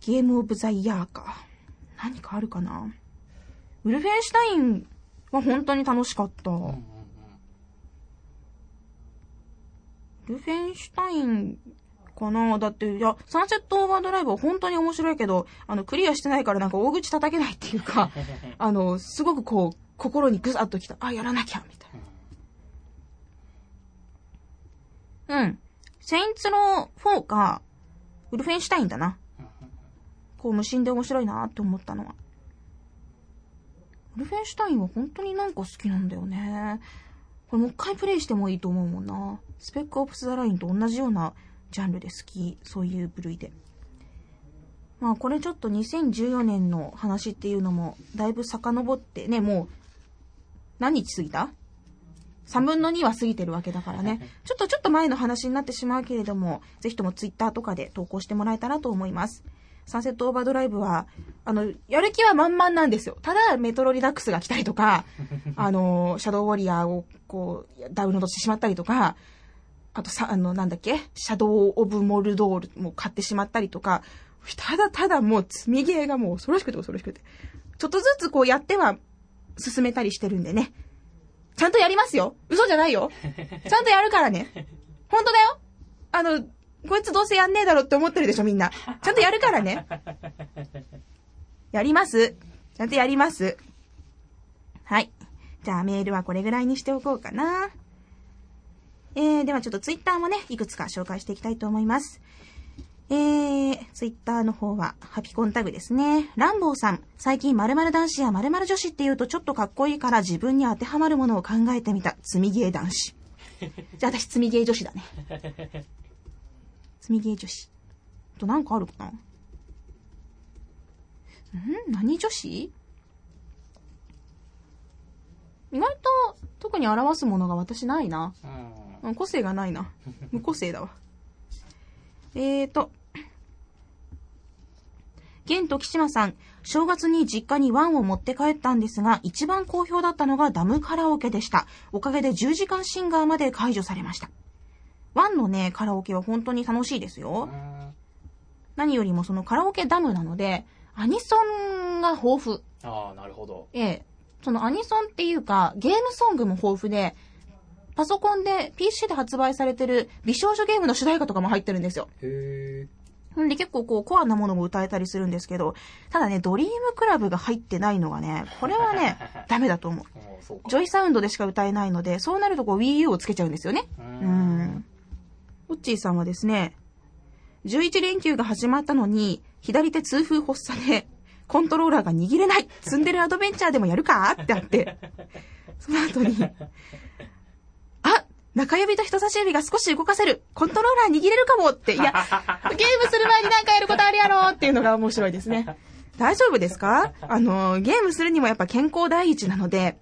ゲームオブザイヤーか。何かあるかな？ウルフェンシュタインは本当に楽しかった。ウルフェンシュタインかなだって、いや、サンセットオーバードライブは本当に面白いけど、あの、クリアしてないからなんか大口叩けないっていうか、<laughs> あの、すごくこう、心にグサッときた。あ、やらなきゃみたいな。うん。セインツロー4か、ウルフェンシュタインだな。こう、無心で面白いなって思ったのは。ウルフェンシュタインは本当になんか好きなんだよね。これもう一回プレイしてもいいと思うもんな。スペックオプスザラインと同じようなジャンルで好き、そういう部類で。まあこれちょっと2014年の話っていうのもだいぶ遡ってね、もう何日過ぎた ?3 分の2は過ぎてるわけだからね。ちょっとちょっと前の話になってしまうけれども、ぜひとも Twitter とかで投稿してもらえたらと思います。サンセットオーバードライブは、あの、やる気は満々なんですよ。ただ、メトロリダックスが来たりとか、あの、シャドウウォリアーをこう、ダウンロードしてしまったりとか、あとさ、あの、なんだっけ？シャドウ・オブ・モルドールも買ってしまったりとか、ただただもう積みゲーがもう恐ろしくて恐ろしくて。ちょっとずつこうやっては進めたりしてるんでね。ちゃんとやりますよ嘘じゃないよちゃんとやるからね。本当だよあの、こいつどうせやんねえだろって思ってるでしょみんな。ちゃんとやるからね。やります。ちゃんとやります。はい。じゃあメールはこれぐらいにしておこうかな。えー、ではちょっとツイッターもね、いくつか紹介していきたいと思います。えー、ツイッターの方は、ハピコンタグですね。ランボーさん、最近〇〇男子や〇〇女子って言うとちょっとかっこいいから自分に当てはまるものを考えてみた。積みゲー男子。<laughs> じゃあ私積みゲー女子だね。積みゲー女子。あとなんかあるかな？ん？何女子？意外と特に表すものが私ないな。うん、個性がないな。無個性だわ。えーと。現時島さん、正月に実家にワンを持って帰ったんですが、一番好評だったのがダムカラオケでした。おかげで10時間シンガーまで解除されました。ワンのね、カラオケは本当に楽しいですよ。何よりもそのカラオケダムなので、アニソンが豊富。ああ、なるほど。ええ。そのアニソンっていうか、ゲームソングも豊富で、パソコンで、PC で発売されてる美少女ゲームの主題歌とかも入ってるんですよ。へんで結構こうコアなものも歌えたりするんですけど、ただね、ドリームクラブが入ってないのがね、これはね、<laughs> ダメだと思う。ジョイサウンドでしか歌えないので、そうなるとこう Wii U をつけちゃうんですよね。うん。ウッチーさんはですね、11連休が始まったのに、左手痛風発作で、コントローラーが握れない。積んでるアドベンチャーでもやるか？ってあって、その後に、あ中指と人差し指が少し動かせる。コントローラー握れるかも！って、いや、ゲームする前になんかやることあるやろっていうのが面白いですね。大丈夫ですか？あの、ゲームするにもやっぱ健康第一なので、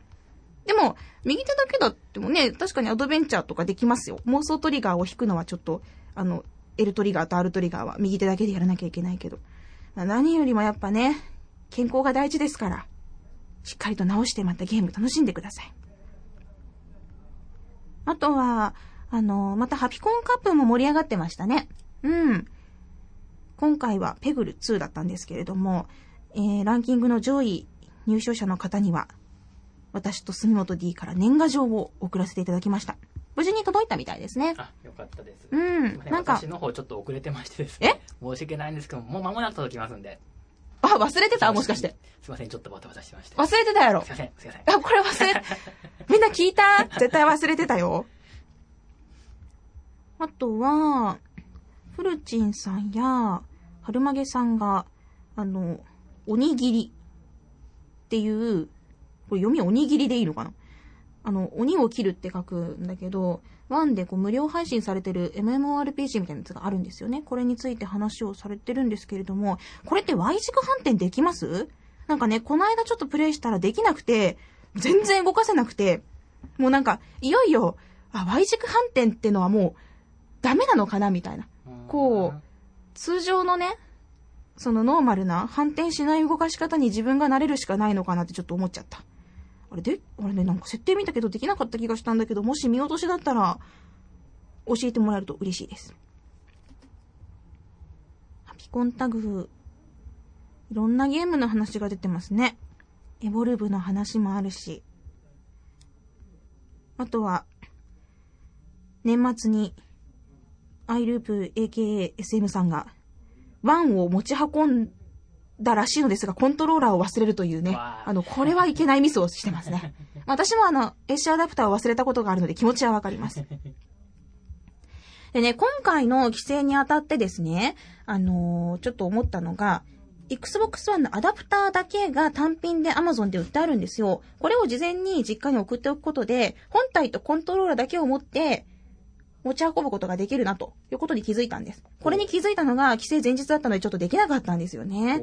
でも、右手だけだってもね、確かにアドベンチャーとかできますよ。妄想トリガーを引くのはちょっと、あの、L トリガーと R トリガーは右手だけでやらなきゃいけないけど。何よりもやっぱね、健康が大事ですから、しっかりと直してまたゲーム楽しんでください。あとは、あの、またハピコンカップも盛り上がってましたね。うん。今回はペグル2だったんですけれども、えー、ランキングの上位入賞者の方には、私と住本 D から年賀状を送らせていただきました。無事に届いたみたいですね。あ、よかったです。うん。なんか私、の方ちょっと遅れてましてですね。申し訳ないんですけど、もう間もなく届きますんで。あ、忘れてた？もしかして。。すいません、ちょっとバタバタしてまして。忘れてたやろすい。ません、すいません。あ、これ忘れ、<laughs> みんな聞いた？絶対忘れてたよ。あとは、フルチンさんや、春曲さんが、あの、おにぎりっていう、これ読みおにぎりでいいのかな？あの、鬼を切るって書くんだけど、ワンでこう無料配信されてる MMORPG みたいなやつがあるんですよね。これについて話をされてるんですけれども、これって Y 軸反転できます？なんかね、この間ちょっとプレイしたらできなくて、全然動かせなくて、もうなんか、いよいよ、あ、Y 軸反転ってのはもう、ダメなのかなみたいな。こう、通常のね、そのノーマルな反転しない動かし方に自分が慣れるしかないのかなってちょっと思っちゃった。あれで、あれね、なんか設定見たけどできなかった気がしたんだけど、もし見落としだったら、教えてもらえると嬉しいです。ハピコンタグ、いろんなゲームの話が出てますね。エボルブの話もあるし。あとは、年末に、アイループ AKA SM さんが、ワンを持ち運んだらしいのですが、コントローラーを忘れるというね、わああの、これはいけないミスをしてますね。<laughs> 私もあの、エッシュアダプターを忘れたことがあるので気持ちはわかります。でね、今回の規制にあたってですね、あのーちょっと思ったのが、Xbox One のアダプターだけが単品で Amazon で売ってあるんですよ。これを事前に実家に送っておくことで、本体とコントローラーだけを持って、持ち運ぶことができるなということに気づいたんです。これに気づいたのが規制前日だったのでちょっとできなかったんですよね。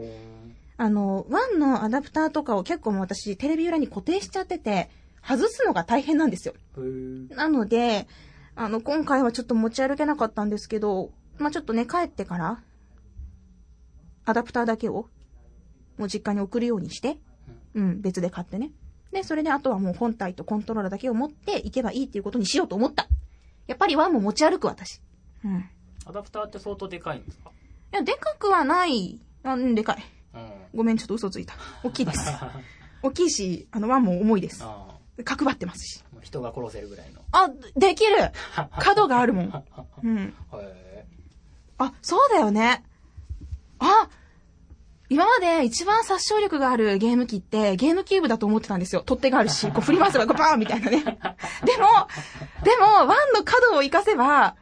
あの、1のアダプターとかを結構もう私テレビ裏に固定しちゃってて、外すのが大変なんですよ。なので、あの、今回はちょっと持ち歩けなかったんですけど、まあ、ちょっとね、帰ってから、アダプターだけを、もう実家に送るようにして、うん、別で買ってね。で、それであとはもう本体とコントローラーだけを持っていけばいいっていうことにしようと思った。やっぱりワンも持ち歩く私。うん。いアダプターって相当でかいんですか？や、でかくはない。あ、うん、でかい。うん。ごめん、ちょっと嘘ついた。<laughs> 大きいです。大きいし、あの、ワンも重いです。あ角張ってますし。人が殺せるぐらいの。あ、できる <laughs> 角があるもん。<laughs> うん。へあ、そうだよね。あ今まで一番殺傷力があるゲーム機ってゲームキューブだと思ってたんですよ。取っ手があるし、<laughs> こう振り回せばこうバーンみたいなね。でも、でも、ワンの角を活かせば、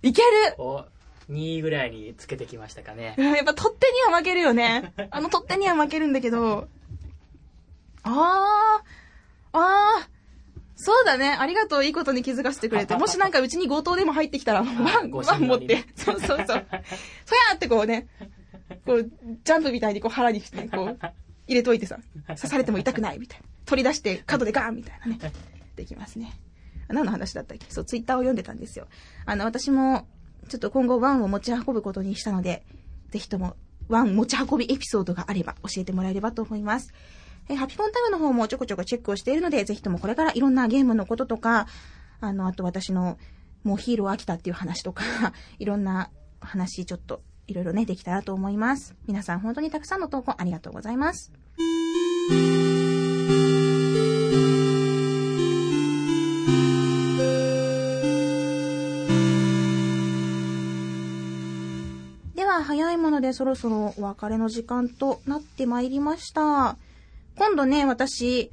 いけるーお、2位ぐらいにつけてきましたかねう。んやっぱ取っ手には負けるよね。あの取っ手には負けるんだけど。あー、あー、そうだね。ありがとう。いいことに気づかせてくれて。もしなんかうちに強盗でも入ってきたら、ワン、ごワン持って。そうそうそう。<laughs> そやーってこうね、こう、ジャンプみたいにこう腹にして、こう、<laughs> 入れといてさ、刺されても痛くないみたいな。取り出して角でガーンみたいなね。できますね。何の話だったっけ？そう、ツイッターを読んでたんですよ。あの、私も、ちょっと今後ワンを持ち運ぶことにしたので、ぜひとも、ワン持ち運びエピソードがあれば教えてもらえればと思います。えーハピコンタグの方もちょこちょこチェックをしているので、ぜひともこれからいろんなゲームのこととか、あの、あと私の、もうヒーロー飽きたっていう話とか、<laughs> いろんな話、ちょっと、いろいろね、できたらと思います。皆さん本当にたくさんの投稿ありがとうございます。では、早いものでそろそろお別れの時間となってまいりました。今度ね、私、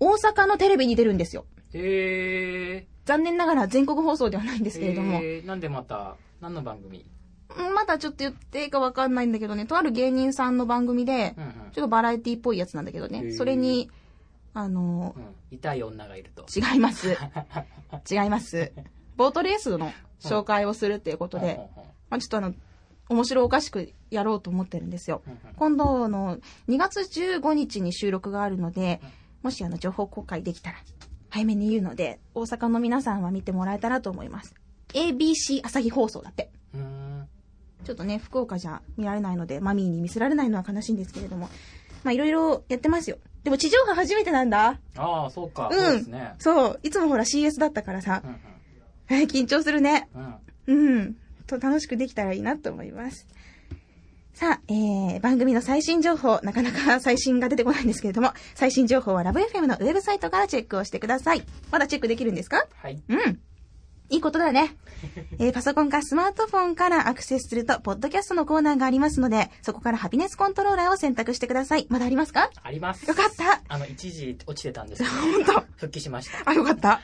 大阪のテレビに出るんですよ。へ残念ながら全国放送ではないんでー。すけれども、えーなんでまた、何の番組うんまだちょっと言っていいかわかんないんだけどね、とある芸人さんの番組でう、んうん。ちょっとバラエティっぽいやつなんだけどね、それに、あのう、ん。痛い女がいると。違います。<laughs> 違います。ボートレースの紹介をするっていうことで、まあ、ちょっとあの、面白おかしくやろうと思ってるんですよ。今度の2月15日に収録があるので、もしあの情報公開できたら早めに言うので、大阪の皆さんは見てもらえたらと思います。ABC 朝日放送だって。ちょっとね、福岡じゃ見られないので、マミーに見せられないのは悲しいんですけれども。まあいろいろやってますよ。でも地上波初めてなんだ。ああ、そうか。うんそうですね。そう。いつもほら CS だったからさう。んえー緊張するね。うん。うん。うん。と楽しくできたらいいなと思います。さあ、えー、番組の最新情報、なかなか <laughs> 最新が出てこないんですけれども、最新情報はラブ FM のウェブサイトからチェックをしてください。まだチェックできるんですか？はい。うん。いいことだね。<laughs> えー、パソコンかスマートフォンからアクセスすると、ポッドキャストのコーナーがありますので、そこからハピネスコントローラーを選択してください。まだありますか？あります。よかった。あの、一時落ちてたんですけど、本当復帰しました。あ、よかった。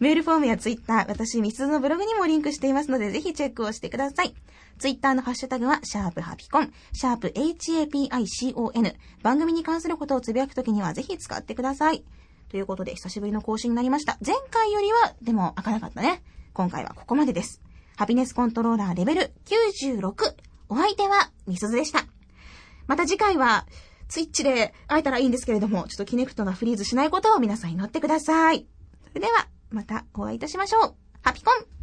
メールフォームやツイッター、私、ミスのブログにもリンクしていますので、ぜひチェックをしてください。ツイッターのハッシュタグは、シャープハピコン、シャープ HAPICON。番組に関することをつぶやくときにはぜひ使ってください。ということで、久しぶりの更新になりました。前回よりは、でも開かなかったね。今回はここまでです。ハピネスコントローラーレベル96。お相手は、みすずでした。また次回は、ツイッチで会えたらいいんですけれども、ちょっとキネクトがフリーズしないことを皆さん祈ってください。それでは、またお会いいたしましょう。ハピコン